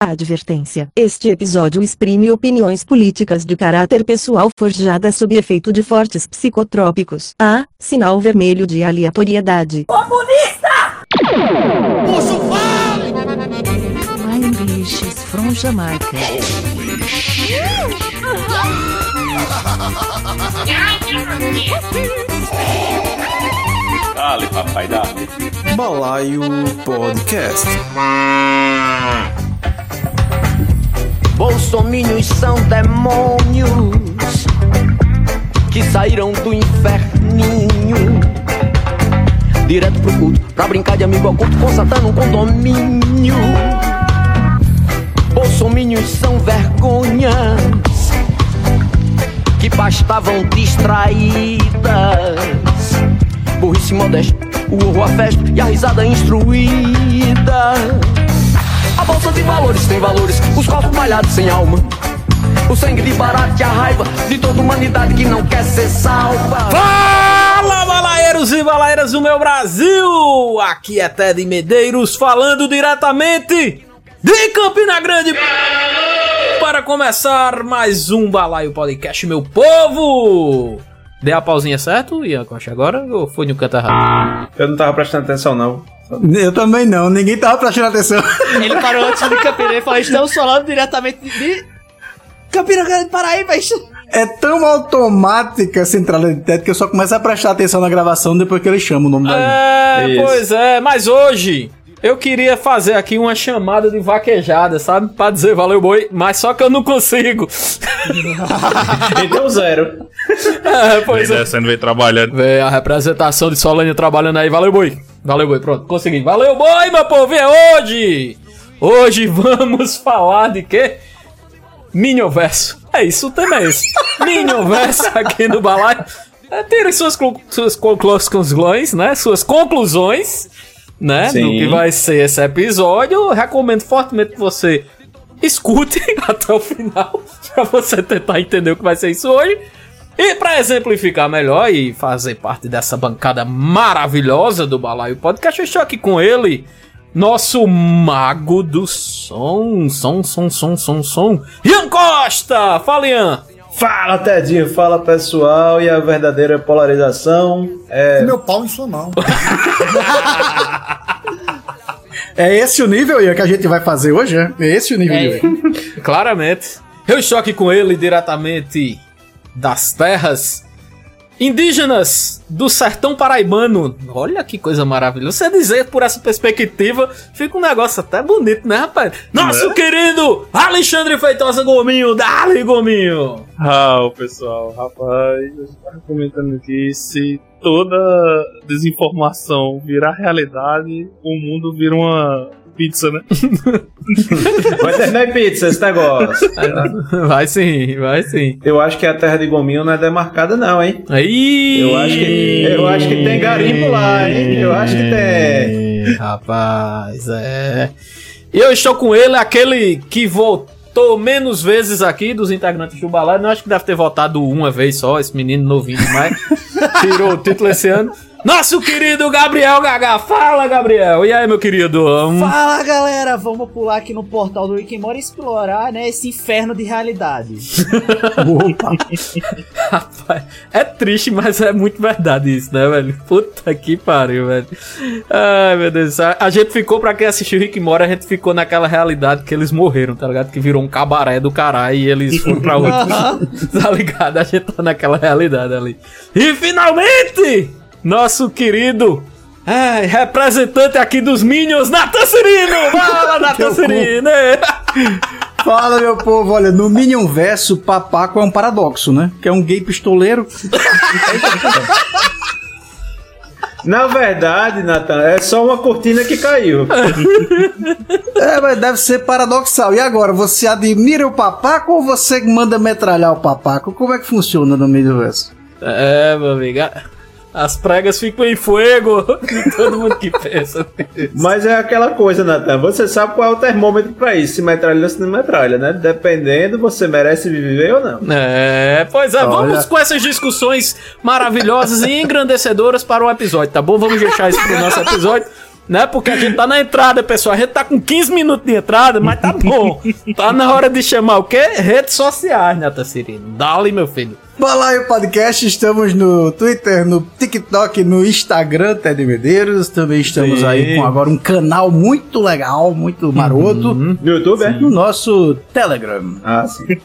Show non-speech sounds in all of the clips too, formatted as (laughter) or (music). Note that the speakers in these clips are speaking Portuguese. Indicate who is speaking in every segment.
Speaker 1: Advertência: Este episódio exprime opiniões políticas de caráter pessoal forjadas sob efeito de fortes psicotrópicos. A. Sinal vermelho de aleatoriedade.
Speaker 2: Comunista!
Speaker 3: Posso fale!
Speaker 4: My English is from Jamaica.
Speaker 5: Dale, papai, dale.
Speaker 6: Balaio Podcast.
Speaker 7: Bolsominions são demônios que saíram do inferninho. Direto pro culto, pra brincar de amigo oculto com Satã num condomínio. Bolsominions são vergonhas que bastavam distraídas. Burrice modesta, o horror a festa e a risada instruída. A bolsa de valores tem valores, os copos malhados sem alma. O sangue de barato e a raiva de toda humanidade que não quer ser salva.
Speaker 8: Fala, balaeiros e balaeiras do meu Brasil! Aqui é Ted Medeiros falando diretamente de Campina Grande para começar mais um Balaio Podcast, meu povo! Dei a pausinha certo, Ian Costa, agora ou foi no canto errado?
Speaker 5: Eu não tava prestando atenção, não.
Speaker 9: Eu também não, ninguém tava prestando atenção. (laughs)
Speaker 2: Ele parou antes de Campina e falou: estamos falando diretamente de Campina Grande, Paraíba.
Speaker 9: É tão automática a centralidade que eu só começo a prestar atenção na gravação depois que ele chama o nome da
Speaker 8: É,
Speaker 5: Isso.
Speaker 8: pois é, mas hoje eu queria fazer aqui uma chamada de vaquejada, sabe? Pra dizer valeu boi, mas só que eu não consigo. (laughs)
Speaker 5: Então zero. (laughs)
Speaker 8: É, pois é.
Speaker 5: descendo, veio trabalhando.
Speaker 8: Vê a representação de Solânia trabalhando aí. Valeu, boi. Valeu, boi. Pronto, consegui. Valeu, boi, meu povo. É hoje. Hoje vamos falar de quê? Minhoverso. É isso, o tema é esse. (laughs) Minhoverso aqui no balaio. É, Tirem suas, suas conclusões, né? Suas conclusões, né? Do
Speaker 5: Sim.
Speaker 8: que vai ser esse episódio. Eu recomendo fortemente que você escute (laughs) até o final (laughs) pra você tentar entender o que vai ser isso hoje. E pra exemplificar melhor e fazer parte dessa bancada maravilhosa do Balaio Podcast, eu estou aqui com ele, nosso mago do som, som, som, som, som, som, Ian Costa! Fala, Ian!
Speaker 5: Fala, Tedinho. Fala, pessoal. E a verdadeira polarização é...
Speaker 3: Meu pau em sua mão. (laughs)
Speaker 9: É esse o nível Ian, que a gente vai fazer hoje, é? É esse o nível de hoje. (laughs)
Speaker 8: Claramente. Eu estou aqui com ele diretamente das terras indígenas do sertão paraibano. Olha que coisa maravilhosa. Você dizer por essa perspectiva, fica um negócio até bonito, né, rapaz? Nosso querido Alexandre Feitosa Gominho, dali Gominho.
Speaker 10: Ah, o pessoal, rapaz, eu tava comentando aqui, se toda desinformação virar realidade, o mundo vira uma pizza, né?
Speaker 5: Vai terminar em pizza esse negócio.
Speaker 8: Vai sim, vai sim.
Speaker 5: Eu acho que a terra de Gominho não é demarcada, não, hein?
Speaker 8: Aí.
Speaker 5: Eu acho que, eu acho que tem garimpo lá, hein? Eu acho que tem.
Speaker 8: Rapaz, é. E eu estou com ele, aquele que voltou menos vezes aqui dos integrantes do Balada. Não acho que deve ter votado uma vez só, esse menino novinho demais. (laughs) Tirou o título esse ano. Nosso querido Gabriel Gaga. Fala, Gabriel. E aí, meu querido? Hum,
Speaker 2: Fala galera, vamos pular aqui no portal do Rick Morty e explorar né, esse inferno de realidade. (laughs)
Speaker 8: Rapaz, é triste, mas é muito verdade isso, né, velho? Puta que pariu, velho. Ai, meu Deus do céu. A gente ficou, pra quem assistiu Rick Morty, a gente ficou naquela realidade que eles morreram, tá ligado? Que virou um cabaré do caralho e eles foram pra outro. (laughs) (laughs) tá ligado? A gente tá naquela realidade ali. E finalmente, nosso querido. ai, representante aqui dos Minions, Natan Cirino! Fala, (laughs) Natan Cirino! (laughs)
Speaker 9: Fala, meu povo, olha, no Minion Verso, papaco é um paradoxo, né? Que é um gay pistoleiro. (laughs)
Speaker 5: Na verdade, Nathan, é só uma cortina que caiu.
Speaker 9: É, mas deve ser paradoxal. E agora, você admira o papaco ou você manda metralhar o papaco? Como é que funciona no Minion Verso?
Speaker 8: É, meu amigo. As pregas ficam em fogo. (laughs) Todo mundo que pensa. nisso.
Speaker 5: Mas é aquela coisa, Nathan. Você sabe qual é o termômetro pra isso. Se metralha ou se não metralha, né? Dependendo, você merece viver ou não.
Speaker 8: É, pois é, vamos com essas discussões maravilhosas e engrandecedoras para o episódio, tá bom? Vamos deixar isso pro nosso episódio. né? Porque a gente tá na entrada, pessoal. A gente tá com 15 minutos de entrada, mas tá bom. Tá na hora de chamar o quê? Redes sociais, né, Tassirino? Dá-lhe, meu filho.
Speaker 9: Balaio Podcast, estamos no Twitter, no TikTok, no Instagram, Ted Medeiros. Também estamos
Speaker 8: Sim.
Speaker 9: aí com agora um canal muito legal, muito maroto.
Speaker 5: No YouTube, é?
Speaker 9: No nosso Telegram.
Speaker 5: Ah, sim. (laughs)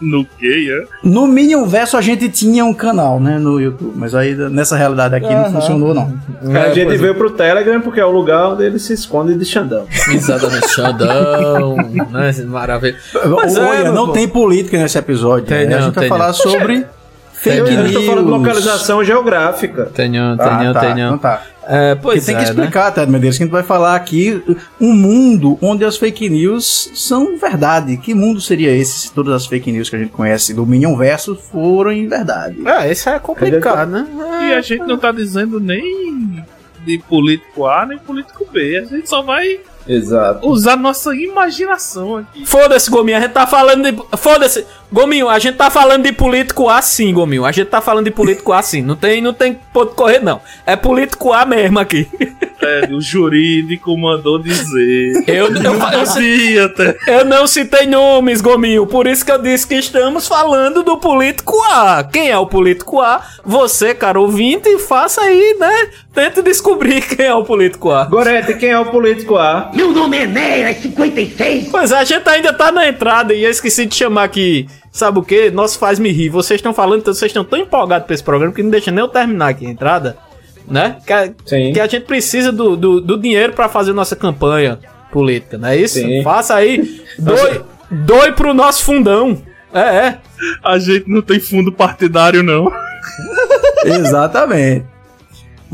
Speaker 10: No que, é?
Speaker 9: No Minion Verso a gente tinha um canal, né, no YouTube. Mas aí nessa realidade aqui não funcionou, não.
Speaker 5: a gente
Speaker 8: é.
Speaker 5: veio pro Telegram porque é o lugar onde ele se esconde de Xandão.
Speaker 8: Exatamente, Xandão, né? Maravilha. Mas é,
Speaker 9: Olha,
Speaker 8: meu
Speaker 9: não
Speaker 8: pô.
Speaker 9: tem política nesse episódio.
Speaker 8: Tem
Speaker 9: né? A
Speaker 8: não,
Speaker 9: gente vai
Speaker 8: tem
Speaker 9: falar
Speaker 8: não.
Speaker 9: Sobre fake
Speaker 5: Eu
Speaker 9: news.
Speaker 5: estou falando de localização geográfica.
Speaker 8: Tenho,
Speaker 9: Ah,
Speaker 8: tenho,
Speaker 9: tá,
Speaker 8: tenho.
Speaker 9: Então tá.
Speaker 8: É, pois
Speaker 9: tem
Speaker 8: é,
Speaker 9: que
Speaker 8: né?
Speaker 9: explicar, Ted Medeiros, que a gente vai falar aqui um mundo onde as fake news são verdade. Que mundo seria esse se todas as fake news que a gente conhece do Minion Verso forem verdade?
Speaker 8: É, isso é complicado, né?
Speaker 10: E a gente não tá dizendo nem de político A nem político B. A gente só vai
Speaker 5: Exato.
Speaker 10: usar nossa imaginação aqui.
Speaker 8: Foda-se, Gominho, a gente tá falando de. Foda-se, Gominho, a gente tá falando de político A sim, Gominho. A gente tá falando de político A sim. Não tem, não tem ponto correr, não. É político A mesmo aqui.
Speaker 10: É, o jurídico mandou dizer.
Speaker 8: Eu, eu, eu, eu, eu não citei nomes, Gominho. Por isso que eu disse que estamos falando do político A. Quem é o político A? Você, cara ouvinte, faça aí, né? Tente descobrir (laughs) quem é o político A.
Speaker 5: Gorete, quem é o político A?
Speaker 11: Meu nome é Enéas 56.
Speaker 8: Pois é, a gente ainda tá na entrada e eu esqueci de chamar aqui. Sabe o que? Nosso faz me rir. Vocês estão falando, então vocês estão tão empolgados pra esse programa que não deixa nem eu terminar aqui a entrada, né? Que a,
Speaker 5: Sim.
Speaker 8: que a gente precisa do, do, do dinheiro pra fazer nossa campanha política, não é isso?
Speaker 5: Sim.
Speaker 8: Faça aí. Doe, doe pro nosso fundão. É, é.
Speaker 10: A gente não tem fundo partidário, não. (laughs)
Speaker 9: Exatamente.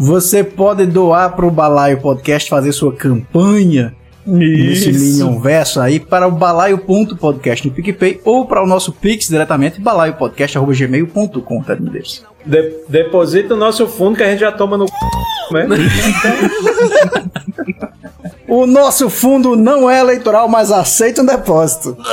Speaker 9: Você pode doar para o Balaio Podcast fazer sua campanha nesse Minion Verso aí para o balaio.podcast no PicPay ou para o nosso Pix diretamente, balaiopodcast.gmail.com, tá?
Speaker 5: De- deposita o nosso fundo que a gente já toma no c... né? (laughs)
Speaker 9: O nosso fundo não é eleitoral, mas aceita um depósito. (laughs)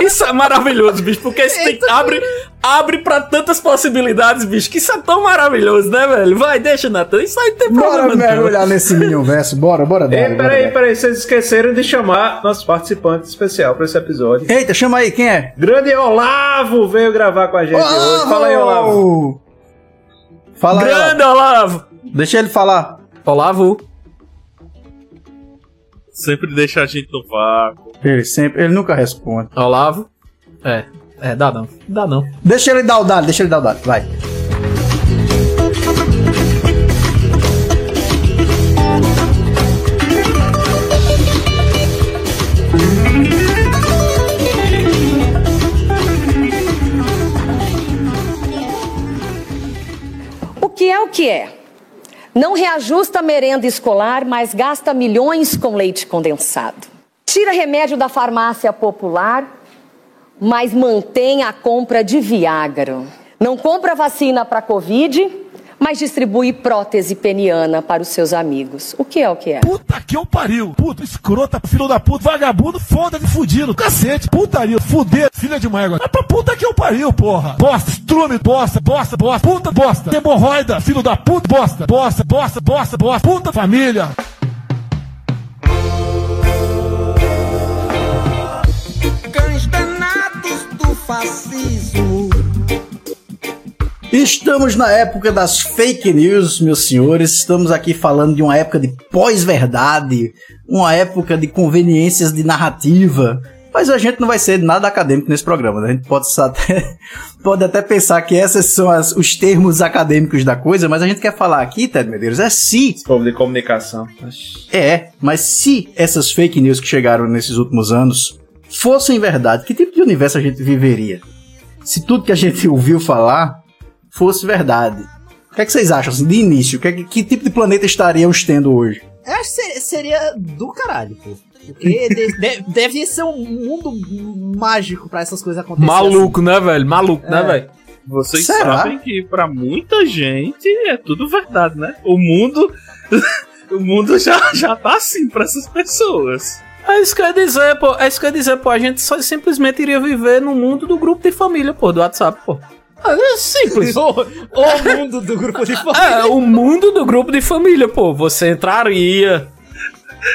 Speaker 8: Isso é maravilhoso, bicho, porque isso tem, abre, abre pra tantas possibilidades, bicho, que isso é tão maravilhoso, né, velho? Vai, deixa, Natan. Isso aí tem
Speaker 9: Bora
Speaker 8: problema. não.
Speaker 9: mergulhar nesse Minion Verso, bora, bora,
Speaker 5: Ei,
Speaker 9: bora. bora,
Speaker 5: peraí,
Speaker 9: bora.
Speaker 5: peraí, vocês esqueceram de chamar nosso participante especial para esse episódio.
Speaker 9: Eita, chama aí, quem é?
Speaker 5: Grande Olavo veio gravar com a gente hoje. Fala aí, Olavo.
Speaker 9: Fala aí,
Speaker 8: Grande
Speaker 9: Olavo.
Speaker 8: Olavo.
Speaker 9: Deixa ele falar.
Speaker 8: Olavo.
Speaker 10: Sempre deixa a gente no vácuo.
Speaker 9: Ele sempre, ele nunca responde.
Speaker 8: Olavo. É, é, dá não. Dá não.
Speaker 9: Deixa ele dar o dado, deixa ele dar o dado, vai.
Speaker 12: O que é o que é? Não reajusta a merenda escolar, mas gasta milhões com leite condensado. Tira remédio da farmácia popular, mas mantém a compra de Viagra. Não compra vacina para Covid, mas distribui prótese peniana para os seus amigos. O que é o que é?
Speaker 3: Puta que eu pariu. Puta, escrota, filho da puta, vagabundo, foda-se, fudido. Cacete, putaria, fuder, filha de mãe. É pra puta que eu pariu, porra. Bosta, estrume, bosta, bosta, bosta, puta, bosta. Hemorroida, filho da puta, bosta, bosta, bosta, bosta, bosta, puta família.
Speaker 11: Cães danados do fascismo.
Speaker 9: Estamos na época das fake news, meus senhores. Estamos aqui falando de uma época de pós-verdade, uma época de conveniências de narrativa. Mas a gente não vai ser nada acadêmico nesse programa, né? A gente pode até, (laughs) pode até pensar que esses são as- os termos acadêmicos da coisa, mas a gente quer falar aqui, Ted Medeiros, é se
Speaker 5: Esse povo de comunicação.
Speaker 9: é, mas se essas fake news que chegaram nesses últimos anos fossem verdade, que tipo de universo a gente viveria? Se tudo que a gente (laughs) ouviu falar fosse verdade. O que, é que vocês acham, assim, de início? Que, que tipo de planeta estaríamos tendo hoje?
Speaker 2: Eu acho que se- seria do caralho, pô. Porque de- de- deve ser um mundo mágico pra essas coisas acontecerem.
Speaker 8: Maluco, né, velho? Maluco, né,
Speaker 2: É.
Speaker 8: velho?
Speaker 10: Vocês
Speaker 9: Será?
Speaker 10: sabem que pra muita gente é tudo verdade, né? O mundo. (laughs) o mundo já, já tá assim pra essas pessoas.
Speaker 8: É isso que eu ia dizer, pô. É isso que eu ia dizer, pô. A gente só simplesmente iria viver no mundo do grupo de família, pô, do WhatsApp, pô. É simples.
Speaker 2: o, (laughs) o mundo do grupo de família. (laughs)
Speaker 8: É, o mundo do grupo de família, pô. Você entraria.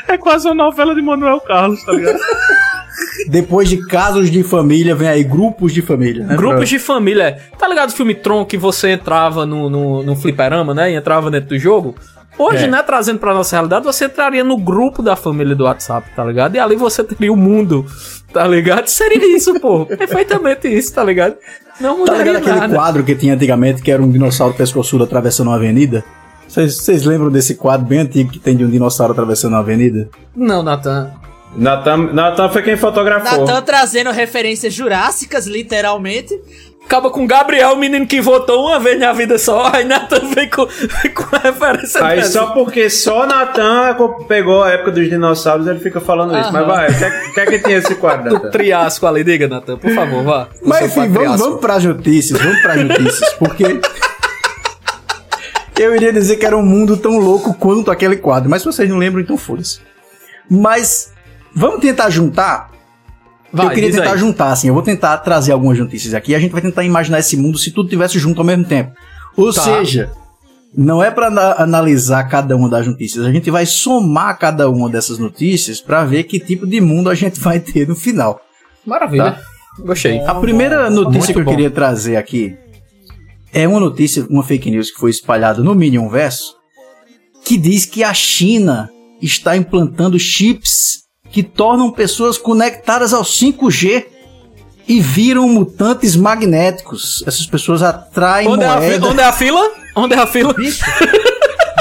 Speaker 10: É quase uma novela de Manuel Carlos, tá ligado? (laughs)
Speaker 9: Depois de casos de família, vem aí grupos de família. Né?
Speaker 8: Grupos de família. Tá ligado o filme Tron que você entrava no, no, no fliperama, né? E entrava dentro do jogo? Hoje,
Speaker 9: É.
Speaker 8: né, trazendo pra nossa realidade, você entraria no grupo da família do WhatsApp, tá ligado? E ali você teria o mundo, tá ligado? Seria isso, pô. (laughs) Perfeitamente isso, tá ligado? Não
Speaker 9: Tá
Speaker 8: mudaria
Speaker 9: ligado aquele
Speaker 8: nada.
Speaker 9: quadro que tinha antigamente, que era um dinossauro pescoçudo atravessando uma avenida? Vocês lembram desse quadro bem antigo que tem de um dinossauro atravessando uma avenida?
Speaker 8: Não.
Speaker 5: Natan, Natan foi quem fotografou.
Speaker 2: Natan trazendo referências jurássicas, literalmente.
Speaker 8: Acaba com Gabriel, o menino que votou uma vez na vida só, (laughs) aí Nathan vem com, vem com referência
Speaker 5: Aí
Speaker 8: dessa.
Speaker 5: só porque só Natan pegou a época dos dinossauros, ele fica falando isso. Mas
Speaker 8: Aham.
Speaker 5: vai, o que, é- que é que tinha esse quadro, Natan?
Speaker 8: triasco ali, diga, Nathan, por favor, vá.
Speaker 9: Mas enfim, vamos, vamos pras notícias, vamos pras notícias, porque (laughs) eu iria dizer que era um mundo tão louco quanto aquele quadro, mas se vocês não lembram, então foda-se. Mas vamos tentar juntar.
Speaker 8: Vai,
Speaker 9: eu queria tentar
Speaker 8: aí.
Speaker 9: juntar, assim, eu vou tentar trazer algumas notícias aqui, e a gente vai tentar imaginar esse mundo se tudo tivesse junto ao mesmo tempo. Ou
Speaker 8: Tá.
Speaker 9: seja, não é pra ana- analisar cada uma das notícias, a gente vai somar cada uma dessas notícias pra ver que tipo de mundo a gente vai ter no final.
Speaker 8: Maravilha.
Speaker 9: Tá.
Speaker 8: Gostei.
Speaker 9: A primeira notícia
Speaker 8: Muito
Speaker 9: que eu
Speaker 8: bom.
Speaker 9: queria trazer aqui é uma notícia, uma fake news que foi espalhada no Minion Verso, que diz que a China está implantando chips que tornam pessoas conectadas ao 5G e viram mutantes magnéticos. Essas pessoas atraem
Speaker 8: Onde é, a
Speaker 9: moeda.
Speaker 8: onde é a fila? Onde é a fila?
Speaker 2: Bicho, (laughs)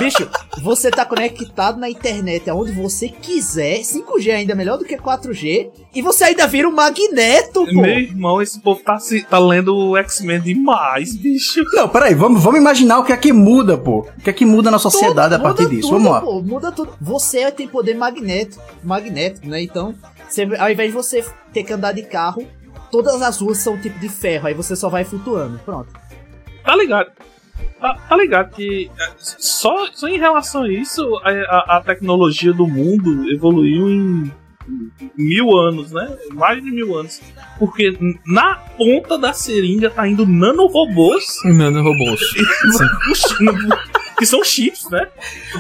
Speaker 2: bicho, você tá conectado na internet aonde você quiser. 5G ainda é melhor do que 4G. E você ainda vira um magneto, pô.
Speaker 10: Meu irmão, esse povo tá, se- tá lendo o X-Men demais, bicho.
Speaker 9: Não, peraí, vamos, vamos imaginar o que é que muda, pô. O que é que muda na sociedade a
Speaker 2: Muda
Speaker 9: partir disso.
Speaker 2: tudo,
Speaker 9: Vamos lá.
Speaker 2: pô, muda tudo. Você tem poder magneto, magnético, né? Então, você- ao invés de você ter que andar de carro, todas as ruas são tipo de ferro. Aí você só vai flutuando. Pronto.
Speaker 10: Tá ligado? Tá, tá ligado que só, só em relação a isso, a, a- a tecnologia do mundo evoluiu em mil anos, né? Mais de mil anos. Porque na ponta da seringa tá indo nanorobôs.
Speaker 8: Nanorobôs. (laughs)
Speaker 10: que são chips, né?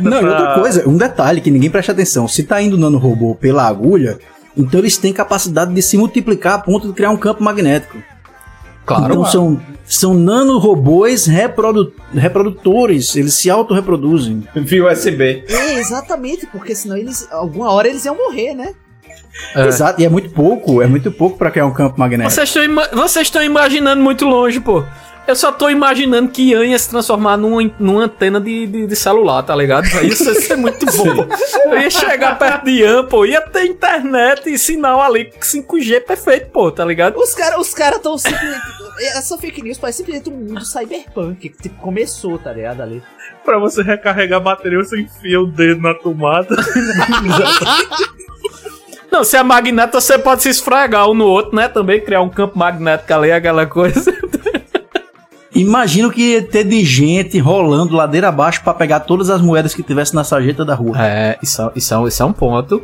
Speaker 9: Não, e
Speaker 10: Pra-
Speaker 9: outra coisa, um detalhe que ninguém presta atenção: se tá indo nanorobô pela agulha, então eles têm capacidade de se multiplicar a ponto de criar um campo magnético.
Speaker 8: Claro.
Speaker 9: Então são, são nanorobôs reprodu reprodutores, eles se autorreproduzem.
Speaker 5: Via USB.
Speaker 2: É, exatamente, porque senão eles, alguma hora eles iam morrer, né?
Speaker 8: É.
Speaker 9: Exato, e é muito pouco, é muito pouco pra criar um campo magnético.
Speaker 8: Vocês estão ima- vocês estão imaginando muito longe, pô. Eu só tô imaginando que Ian ia se transformar numa, numa antena de, de, de celular, tá ligado? Isso ia ser muito bom. Eu ia chegar perto de Ian, pô, ia ter internet e sinal ali 5G perfeito, pô, tá ligado?
Speaker 2: Os caras os cara tão simplesmente. Essa fake news parece simplesmente um mundo cyberpunk que tipo, começou, tá ligado? Ali.
Speaker 10: Pra você recarregar a bateria, você enfia o dedo na tomada. (laughs)
Speaker 8: Não, se é magneto, você pode se esfregar um no outro, né? Também criar um campo magnético ali, aquela coisa.
Speaker 9: Imagino que ia ter de gente rolando ladeira abaixo pra pegar todas as moedas que tivesse na sarjeta da rua.
Speaker 8: É, isso, é- isso, é, isso é um ponto.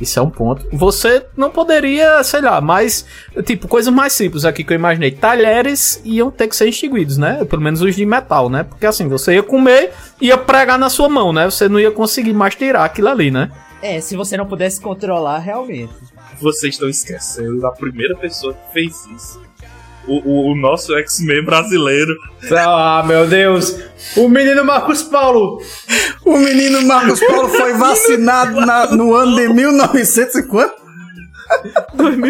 Speaker 8: Isso é um ponto. Você não poderia, sei lá, mas, tipo, coisas mais simples aqui que eu imaginei. Talheres iam ter que ser extinguidos, né? Pelo menos os de metal, né? Porque assim, você ia comer, ia pregar na sua mão, né? Você não ia conseguir mais tirar aquilo ali, né?
Speaker 2: É, se você não pudesse controlar realmente.
Speaker 10: Vocês estão esquecendo da primeira pessoa que fez isso. O, o- o nosso X-Men brasileiro.
Speaker 5: Ah, meu Deus! O menino Marcos Paulo!
Speaker 9: O menino Marcos Paulo foi (laughs) vacinado na- no ano de 1950.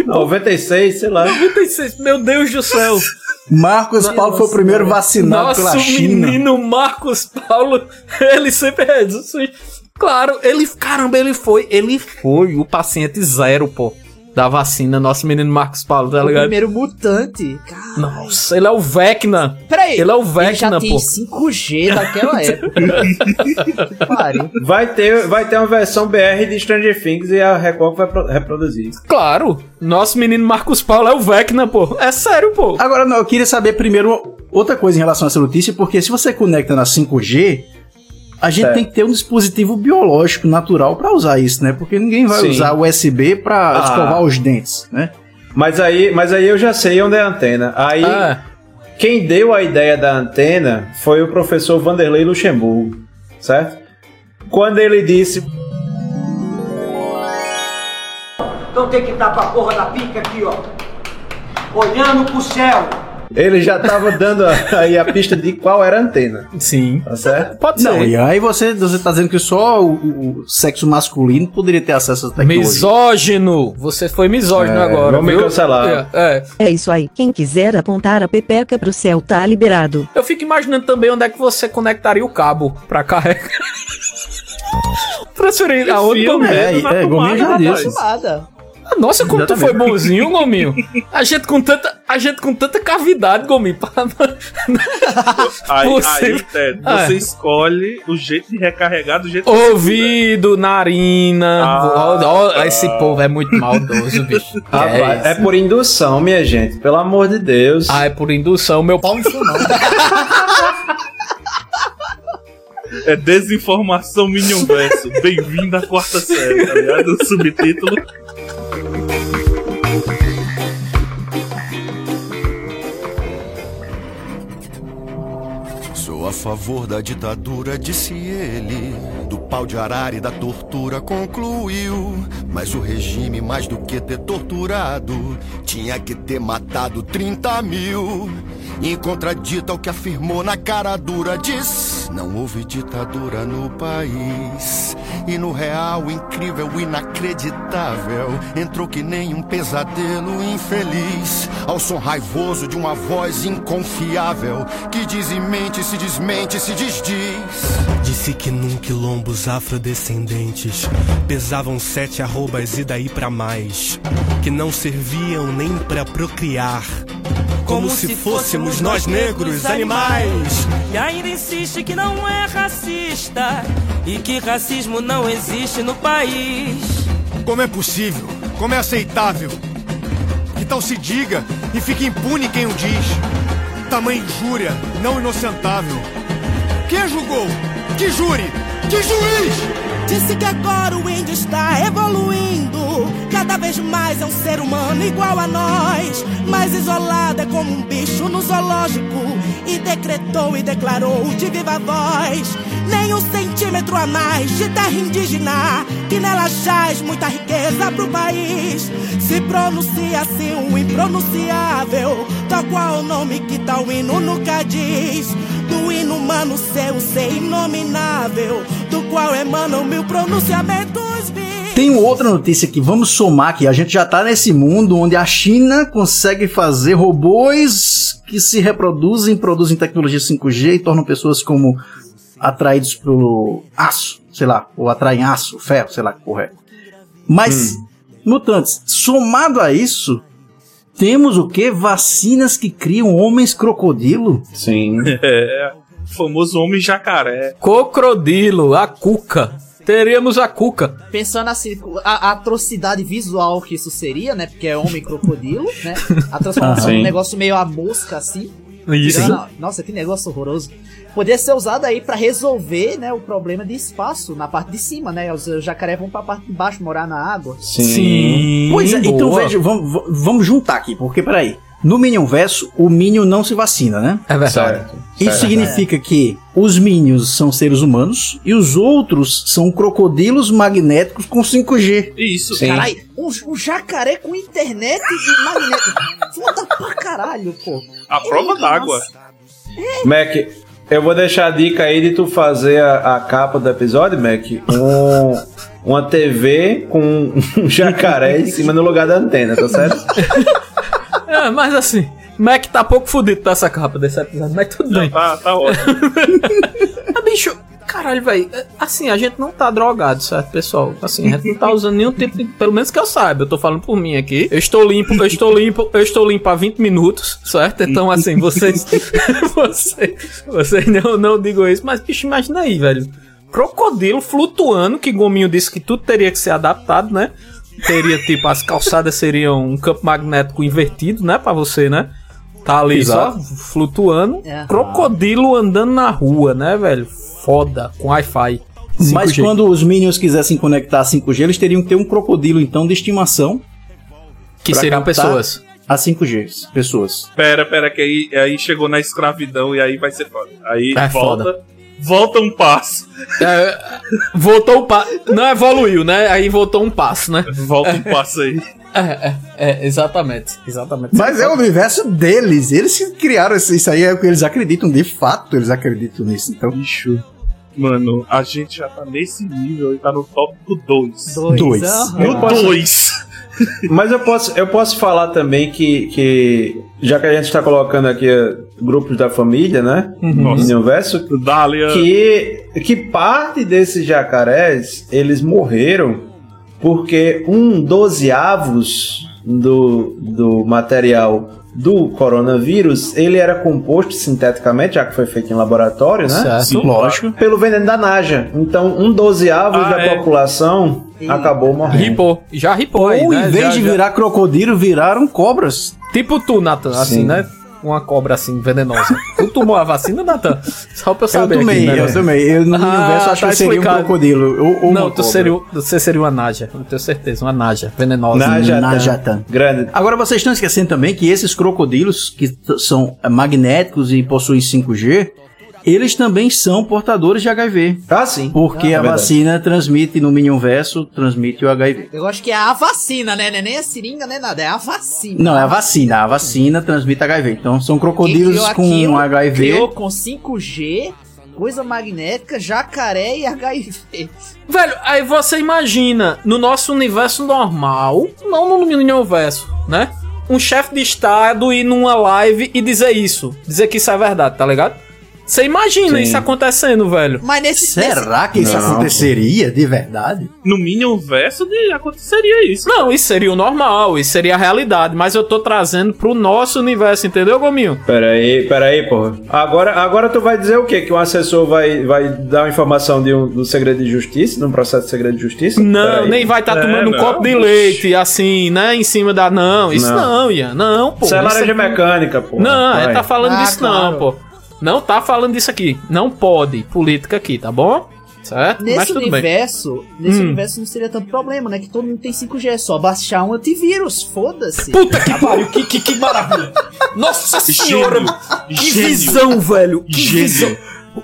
Speaker 5: 96, sei lá.
Speaker 8: 96, meu Deus do céu!
Speaker 9: Marcos Paulo foi o primeiro vacinado
Speaker 8: Nosso
Speaker 9: pela China.
Speaker 8: menino Marcos Paulo, (laughs) ele sempre é isso. Claro, ele, caramba, ele foi, ele foi o paciente zero, pô, da vacina, nosso menino Marcos Paulo, tá
Speaker 2: O
Speaker 8: ligado?
Speaker 2: primeiro mutante. Cara,
Speaker 8: Nossa, ele é o Vecna.
Speaker 2: peraí.
Speaker 8: Ele é o
Speaker 2: ele
Speaker 8: Vecna,
Speaker 2: já tem
Speaker 8: pô.
Speaker 2: 5G daquela (laughs) época.
Speaker 5: Vai ter, vai ter uma versão BR de Stranger Things e a Record vai pro- reproduzir.
Speaker 8: Claro, nosso menino Marcos Paulo é o Vecna, pô. É sério, pô.
Speaker 9: Agora, não, eu queria saber primeiro outra coisa em relação a essa notícia, porque se você conecta na 5G, a gente
Speaker 5: Certo.
Speaker 9: tem que ter um dispositivo biológico natural pra usar isso, né? Porque ninguém vai
Speaker 5: Sim.
Speaker 9: usar USB pra
Speaker 5: Ah.
Speaker 9: escovar os dentes, né?
Speaker 5: Mas aí, mas aí eu já sei onde é a antena. Aí,
Speaker 8: Ah,
Speaker 5: quem deu a ideia da antena foi o professor Vanderlei Luxemburgo, certo? Quando ele disse
Speaker 13: Então tem que estar pra porra da pica aqui, ó. Olhando pro céu.
Speaker 5: Ele já tava dando a- aí a pista de qual era a antena.
Speaker 8: Sim.
Speaker 5: Tá certo?
Speaker 8: Pode
Speaker 9: Não,
Speaker 8: ser.
Speaker 9: e aí você, você tá dizendo que só o, o sexo masculino poderia ter acesso à tecnologia.
Speaker 8: Misógino! Você foi misógino
Speaker 5: É,
Speaker 8: agora.
Speaker 5: vamos me cancelar.
Speaker 8: É, é.
Speaker 1: É isso aí. Quem quiser apontar a pepeca pro céu tá liberado.
Speaker 8: Eu fico imaginando também onde é que você conectaria o cabo pra carregar. (laughs) Transferir aonde
Speaker 10: Enfia o
Speaker 8: Gominho?
Speaker 9: É,
Speaker 10: na
Speaker 9: é, Gominho já disse.
Speaker 2: Tomada.
Speaker 8: Nossa, como tu
Speaker 9: Exatamente.
Speaker 8: foi bonzinho, Gominho. A gente com tanta, a gente com tanta cavidade, Gominho. pra- (laughs)
Speaker 10: Aí,
Speaker 8: Você-
Speaker 10: aí Ted,
Speaker 8: Ah.
Speaker 10: você escolhe o jeito de recarregar do jeito que
Speaker 8: Ouvido, narina.
Speaker 10: Ah,
Speaker 8: Ó, ó, esse povo é muito maldoso, bicho. (laughs)
Speaker 5: Rapaz,
Speaker 8: é
Speaker 5: é, por indução, minha gente. Pelo amor de Deus.
Speaker 8: Ah, é por indução. Meu pau não. (laughs)
Speaker 10: É desinformação Minion Verso. Bem-vindo à quarta série, tá ligado? O subtítulo.
Speaker 14: Favor da ditadura, disse ele. Pau de arara e da tortura concluiu. Mas o regime, mais do que ter torturado, tinha que ter matado 30 mil. Em contradita ao que afirmou na cara dura, diz: Não houve ditadura no país. E no real, incrível, inacreditável, entrou que nem um pesadelo infeliz. Ao som raivoso de uma voz inconfiável, que diz e mente, se desmente, se desdiz.
Speaker 15: Disse que num quilombo os afrodescendentes pesavam sete arrobas e daí pra mais, que não serviam nem pra procriar. Como, se, fôssemos nós negros animais.
Speaker 16: E ainda insiste que não é racista e que racismo não existe no país.
Speaker 17: Como é possível? Como é aceitável? Que tal se diga e fique impune quem o diz? Tamanha injúria, não inocentável. Quem julgou? Que júri? Que juiz?
Speaker 16: Disse que agora o índio está evoluindo. Cada vez mais é um ser humano igual a nós. Mas isolado é como um bicho no zoológico. E decretou e declarou de viva voz. Nem um centímetro a mais de terra indígena. Que nela jaz muita riqueza pro país. Se pronuncia assim o impronunciável. Tal qual o nome que tal hino nunca diz. Do inumano ser inominável. Do qual emanam mil pronunciamentos
Speaker 9: outra notícia que vamos somar que a gente já tá nesse mundo onde a China consegue fazer robôs que se reproduzem, produzem tecnologia 5G e tornam pessoas como atraídos pelo aço, sei lá, ou atraem aço, ferro, sei lá é. Mas, mutantes, somado a isso, temos o que? Vacinas que criam homens crocodilo?
Speaker 5: Sim. (laughs)
Speaker 10: É, o famoso homem jacaré.
Speaker 8: Cocrodilo, a cuca. Teríamos a cuca.
Speaker 2: Pensando assim, a, a atrocidade visual que isso seria, né? Porque é homem crocodilo, né? A transformação
Speaker 5: Ah, (laughs)
Speaker 2: um
Speaker 5: sim.
Speaker 2: negócio meio a mosca, assim.
Speaker 8: Isso.
Speaker 2: Tirando- Nossa, que negócio horroroso. Poderia ser usado aí pra resolver, né, o problema de espaço na parte de cima, né? Os jacaré vão pra parte de baixo morar na água.
Speaker 8: Sim.
Speaker 9: Pois é, então veja, vamos, vamos juntar aqui, porque peraí. No Minion Verso, o Minion não se vacina, né?
Speaker 8: É verdade.
Speaker 5: Certo.
Speaker 9: Isso
Speaker 5: certo.
Speaker 9: significa que os Minions são seres humanos e os outros são crocodilos magnéticos com 5G.
Speaker 10: Isso.
Speaker 5: Sim.
Speaker 2: Caralho, um, um jacaré com internet e magnético. Foda pra caralho, pô.
Speaker 10: A prova d'água.
Speaker 5: Mac, eu vou deixar a dica aí de tu fazer a, a capa do episódio, Mac. Um, uma TV com um (laughs) jacaré em cima no lugar da antena, tá certo? (laughs)
Speaker 8: É, mas assim, Mac tá pouco fudido dessa capa desse episódio, mas tudo bem.
Speaker 10: Tá, tá ótimo. (laughs)
Speaker 8: Ah, bicho, caralho, velho. Assim, a gente não tá drogado, certo, pessoal? Assim, a gente não tá usando nenhum tipo de. Pelo menos que eu saiba, eu tô falando por mim aqui. Eu estou limpo, eu estou limpo, eu estou limpo há 20 minutos, certo? Então, assim, vocês. (laughs) vocês. Vocês não, não digam isso, mas, bicho, imagina aí, velho. Crocodilo flutuando, que Gominho disse que tudo teria que ser adaptado, né? Teria, tipo, as calçadas seriam um campo magnético invertido, né? Pra você, né? Tá ali
Speaker 5: Exato.
Speaker 8: só flutuando.
Speaker 2: Aham.
Speaker 8: Crocodilo andando na rua, né, velho? Foda, com Wi-Fi.
Speaker 9: Mas
Speaker 8: 5G.
Speaker 9: quando os Minions quisessem conectar a 5G, eles teriam que ter um crocodilo, então, de estimação.
Speaker 8: Que seriam pessoas.
Speaker 9: a 5G, pessoas.
Speaker 10: Pera, pera, que aí, aí chegou na escravidão e aí vai ser foda. Aí
Speaker 8: É
Speaker 10: volta.
Speaker 8: foda.
Speaker 10: Volta um passo.
Speaker 8: É, voltou um passo. Não evoluiu, né? Aí voltou um passo, né?
Speaker 10: Volta um passo aí.
Speaker 8: É, é, é, exatamente. Exatamente.
Speaker 9: Mas é o universo deles. Eles que criaram isso, isso aí, é o que eles acreditam, de fato, eles acreditam nisso. Então,
Speaker 10: Bicho. Mano, a gente já tá nesse nível e tá no tópico 2.
Speaker 2: Dois.
Speaker 9: Dois.
Speaker 2: aham.
Speaker 10: No 2.
Speaker 5: Mas eu posso, eu posso falar também que, que já que a gente está colocando aqui grupos da família, né? No universo,
Speaker 10: Dália.
Speaker 5: que, que parte desses jacarés eles morreram porque um dozeavos do, do material do coronavírus ele era composto sinteticamente, já que foi feito em laboratório, né?
Speaker 8: Certo.
Speaker 10: Sim,
Speaker 9: lógico.
Speaker 5: Pelo veneno da Naja. Então, um dozeavos
Speaker 10: Ah,
Speaker 5: da
Speaker 10: é.
Speaker 5: população acabou morrendo.
Speaker 8: Ripou. Já ripou aí,
Speaker 9: Ou
Speaker 8: né?
Speaker 9: em vez
Speaker 8: Já-
Speaker 9: de
Speaker 8: já-
Speaker 9: virar crocodilo, viraram cobras.
Speaker 8: Tipo tu, Nathan, assim,
Speaker 5: Sim.
Speaker 8: né? Uma cobra assim, venenosa. (laughs) tu tomou a vacina, Nathan? Só pra eu
Speaker 9: Eu
Speaker 8: saber.
Speaker 9: tomei,
Speaker 8: aqui, né,
Speaker 9: eu
Speaker 8: velho?
Speaker 9: tomei. Eu, no
Speaker 8: Ah,
Speaker 9: universo acho
Speaker 8: tá
Speaker 9: que seria
Speaker 8: explicado.
Speaker 9: um crocodilo. Ou, ou
Speaker 8: Não,
Speaker 9: uma
Speaker 8: tu
Speaker 9: cobra.
Speaker 8: seria, você seria uma Naja, eu tenho certeza, uma Naja, venenosa.
Speaker 5: Najatan.
Speaker 9: Najatan.
Speaker 5: Grande.
Speaker 9: Agora vocês estão esquecendo também que esses crocodilos que são magnéticos e possuem 5G, eles também são portadores de HIV.
Speaker 5: Ah, sim.
Speaker 9: Porque
Speaker 5: Ah,
Speaker 9: a
Speaker 5: verdade.
Speaker 9: vacina transmite no Minion Verso, transmite o HIV.
Speaker 2: Eu acho que é a vacina, né? Não é nem a seringa, nem nada. É a vacina.
Speaker 9: Não, é a vacina. A vacina transmite HIV. Então são crocodilos com
Speaker 2: aquilo,
Speaker 9: HIV.
Speaker 2: Criou com 5G, coisa magnética, jacaré e HIV.
Speaker 8: Velho, aí você imagina, no nosso universo normal, não no universo, né? Um chefe de estado ir numa live e dizer isso. Dizer que isso é verdade, tá ligado? Você imagina
Speaker 5: Sim.
Speaker 8: isso acontecendo, velho.
Speaker 2: Mas nesse.
Speaker 9: Será que isso
Speaker 5: Não.
Speaker 9: aconteceria de verdade?
Speaker 10: No Minion verso de aconteceria isso.
Speaker 8: Não, isso seria o normal, isso seria a realidade, mas eu tô trazendo pro nosso universo, entendeu, Gominho?
Speaker 5: Peraí, peraí, porra. Agora, agora tu vai dizer o quê? Que um assessor vai, vai dar uma informação de um, do segredo de justiça, num processo de segredo de justiça?
Speaker 8: Não,
Speaker 5: Peraí.
Speaker 8: nem vai estar
Speaker 10: É,
Speaker 8: tomando um copo de leite, assim, né, em cima da... Não, isso não,
Speaker 5: Não.
Speaker 8: Ian, não, pô.
Speaker 5: Isso é
Speaker 8: isso
Speaker 5: laranja mecânica, pô.
Speaker 8: Não, ele tá falando
Speaker 2: Ah,
Speaker 8: disso
Speaker 2: claro.
Speaker 8: não, pô. Não tá falando disso aqui. Não pode. Política aqui, tá bom? Certo? Mas
Speaker 2: Nesse
Speaker 8: tudo bem.
Speaker 2: universo, nesse
Speaker 8: Hum.
Speaker 2: universo não seria tanto problema, né? Que todo mundo tem 5G, é só baixar um antivírus, foda-se.
Speaker 8: Puta que pariu, que, que, que maravilha. Nossa senhora,
Speaker 10: Gênio.
Speaker 8: que
Speaker 10: Gênio.
Speaker 8: visão, velho. Que
Speaker 10: Gênio.
Speaker 8: visão.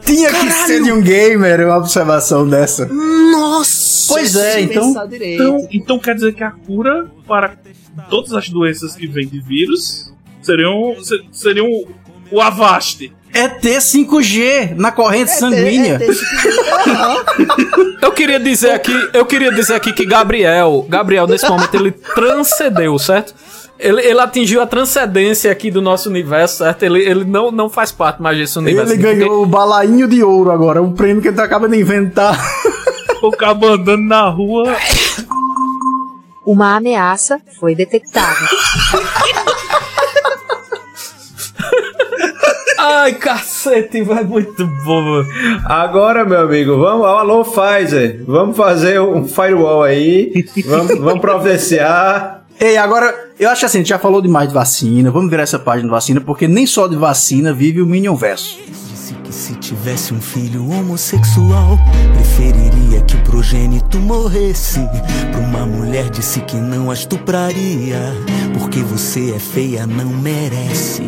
Speaker 9: Tinha que ser de um gamer uma observação dessa.
Speaker 2: Nossa!
Speaker 9: Pois é, então-.
Speaker 10: Então, então quer dizer que a cura para todas as doenças que vêm de vírus seriam, se- seriam o Avast.
Speaker 9: É ter 5G na corrente sanguínea.
Speaker 2: É ter 5G. Aham. (laughs)
Speaker 8: Eu queria dizer aqui, eu queria dizer aqui que Gabriel, Gabriel nesse momento ele transcendeu, certo? Ele, ele atingiu a transcendência aqui do nosso universo, certo? Ele, ele não, não faz parte mais desse universo.
Speaker 9: Ele ganhou o balainho de ouro agora, um prêmio que ele acaba de inventar. (laughs)
Speaker 10: O cabo andando na rua.
Speaker 18: Uma ameaça foi detectada. (laughs)
Speaker 8: Ai, cacete, vai muito bom.
Speaker 5: Agora, meu amigo, vamos, alô Pfizer, vamos fazer um firewall aí, vamos, (laughs) vamos providenciar.
Speaker 9: Ei, agora, eu acho assim, a gente já falou demais de vacina, vamos virar essa página de vacina, porque nem só de vacina vive o Minion Verso.
Speaker 19: Disse que se tivesse um filho homossexual, preferiria que o progênito morresse. Pra uma mulher disse que não a estupraria, porque você é feia, não merece.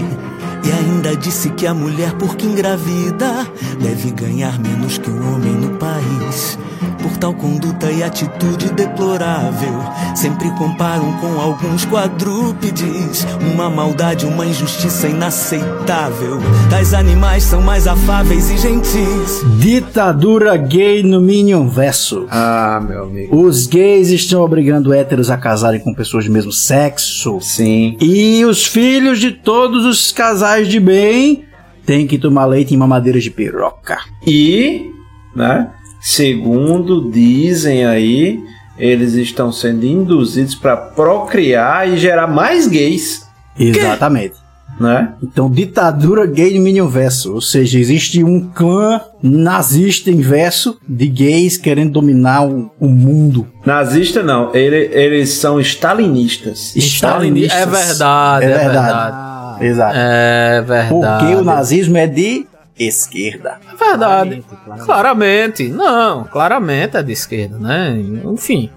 Speaker 19: E ainda disse que a mulher, porque engravida, deve ganhar menos que o homem no país. Por tal conduta e atitude deplorável, sempre comparam com alguns quadrúpedes. Uma maldade, uma injustiça inaceitável. Tais animais são mais afáveis e gentis.
Speaker 9: Ditadura gay no Minion Verso.
Speaker 5: Ah, meu amigo.
Speaker 9: Os gays estão obrigando héteros a casarem com pessoas do mesmo sexo.
Speaker 5: Sim.
Speaker 9: E os filhos de todos os casais de bem têm que tomar leite em mamadeiras de piroca.
Speaker 5: E, né, segundo dizem aí, eles estão sendo induzidos para procriar e gerar mais gays,
Speaker 9: Exatamente.
Speaker 5: né?
Speaker 9: Então, ditadura gay no Minion Verso. Ou seja, existe um clã nazista inverso de gays querendo dominar o, o mundo.
Speaker 5: Nazista não, ele- eles são stalinistas.
Speaker 9: Stalinistas.
Speaker 8: É verdade,
Speaker 9: É
Speaker 8: é
Speaker 9: verdade.
Speaker 8: verdade.
Speaker 9: Exato.
Speaker 8: É verdade.
Speaker 9: Porque o nazismo é de esquerda.
Speaker 8: É verdade. Claramente. Não, claramente é de esquerda, né? Enfim.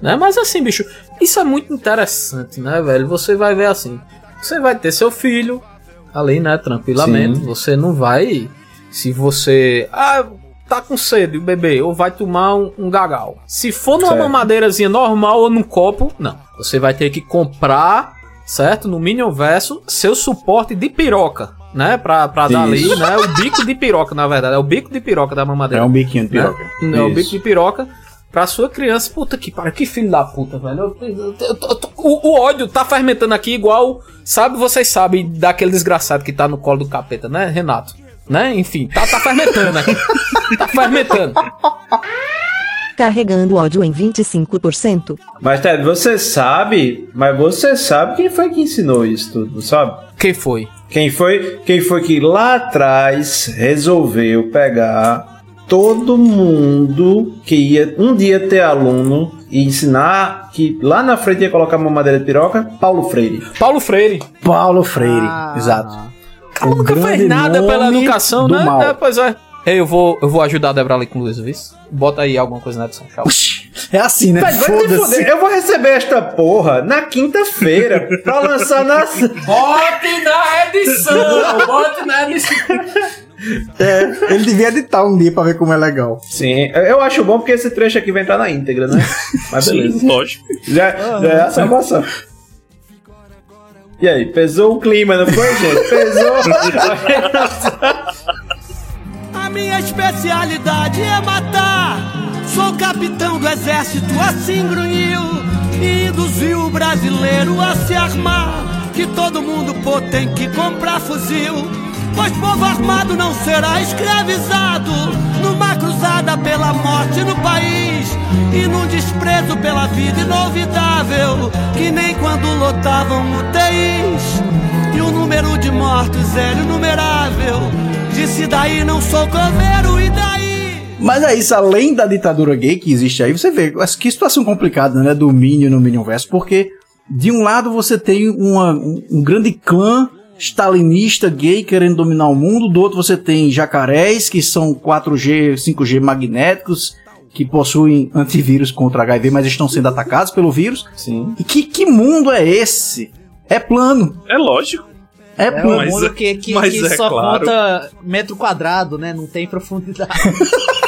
Speaker 8: Né? Mas assim, bicho, Isso é muito interessante, né, velho? Você vai ver assim. Você vai ter seu filho ali, né, tranquilamente.
Speaker 5: Sim.
Speaker 8: Você não vai. Se você. Ah, tá com sede o bebê, ou vai tomar um, um gagal. Se for numa
Speaker 5: Certo.
Speaker 8: mamadeirazinha normal ou num copo, não. Você vai ter que comprar, certo? No Minion Verso, seu suporte de piroca. Né, pra, pra dar ali, né? O bico de piroca, na verdade. É o bico de piroca da mamadeira.
Speaker 9: É um biquinho de piroca.
Speaker 8: Né? É o bico de piroca pra sua criança. Puta que pariu, que filho da puta, velho. Eu- eu- eu- eu- eu- o, o ódio tá fermentando aqui igual, sabe, vocês sabem daquele desgraçado que tá no colo do capeta, né, Renato? Né? Enfim, tá, tá fermentando aqui. tá fermentando. (laughs)
Speaker 1: Carregando ódio em 25%.
Speaker 5: Mas, Ted, você sabe, mas você sabe quem foi que ensinou isso tudo, sabe?
Speaker 8: Quem foi?
Speaker 5: Quem foi, quem foi que lá atrás resolveu pegar todo mundo que ia um dia ter aluno e ensinar que lá na frente ia colocar uma madeira de piroca? Paulo Freire.
Speaker 8: Paulo Freire.
Speaker 9: Paulo Freire, exato.
Speaker 8: O nunca fez nada pela educação, né?
Speaker 9: mal.
Speaker 8: É, pois é. Ei, eu vou, eu vou ajudar a Débora ali com o Luiz, viu? Bota aí alguma coisa na edição. Tchau.
Speaker 9: É assim, né?
Speaker 5: Mas vai te fuder, eu vou receber esta porra na quinta-feira (laughs) pra lançar na.
Speaker 8: Bote na edição! (laughs) Bote na edição!
Speaker 9: É, ele devia editar um dia pra ver como é legal.
Speaker 5: Sim, eu acho bom porque esse trecho aqui vai entrar na íntegra, né? Mas beleza.
Speaker 10: Sim, lógico.
Speaker 5: Já, já é a salvação. E aí, pesou o clima, não foi, gente? Pesou. (laughs)
Speaker 20: Minha especialidade é matar. Sou capitão do exército, assim grunhiu. E induziu o brasileiro a se armar. Que todo mundo pô tem que comprar fuzil. Pois povo armado não será escravizado. Numa cruzada pela morte no país. E num desprezo pela vida inovidável. Que nem quando lotavam UTIs. E o número de mortos era inumerável. Disse daí não sou coveiro, e daí?
Speaker 9: Mas é isso, além da ditadura gay que existe aí, você vê mas que situação complicada, né, do Minion no Minion Verso, porque de um lado você tem uma- um, um grande clã stalinista gay querendo dominar o mundo, do outro você tem jacarés que são 4G, 5G magnéticos que possuem antivírus contra HIV, mas estão sendo atacados pelo vírus.
Speaker 5: Sim.
Speaker 9: E que, que mundo é esse? É plano.
Speaker 10: É lógico.
Speaker 9: É
Speaker 2: É um
Speaker 9: plano.
Speaker 2: mundo que, que, que
Speaker 10: é
Speaker 2: só
Speaker 10: claro.
Speaker 2: conta metro quadrado, né? Não tem profundidade. (laughs)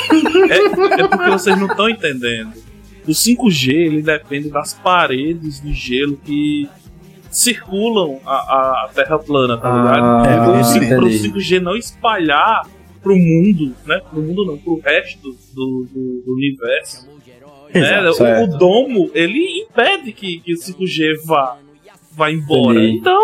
Speaker 10: É, é porque vocês não estão entendendo. O 5G ele depende das paredes de gelo que circulam a, a Terra plana, tá ligado?
Speaker 5: Ah,
Speaker 10: cin- pro
Speaker 5: entendi.
Speaker 10: 5G não espalhar pro mundo, né? Pro mundo não, pro resto do, do, do universo. né?
Speaker 5: Exato,
Speaker 10: O- O,
Speaker 5: certo.
Speaker 10: domo ele impede que, que o 5G vá, vá embora.
Speaker 5: Entendi.
Speaker 10: Então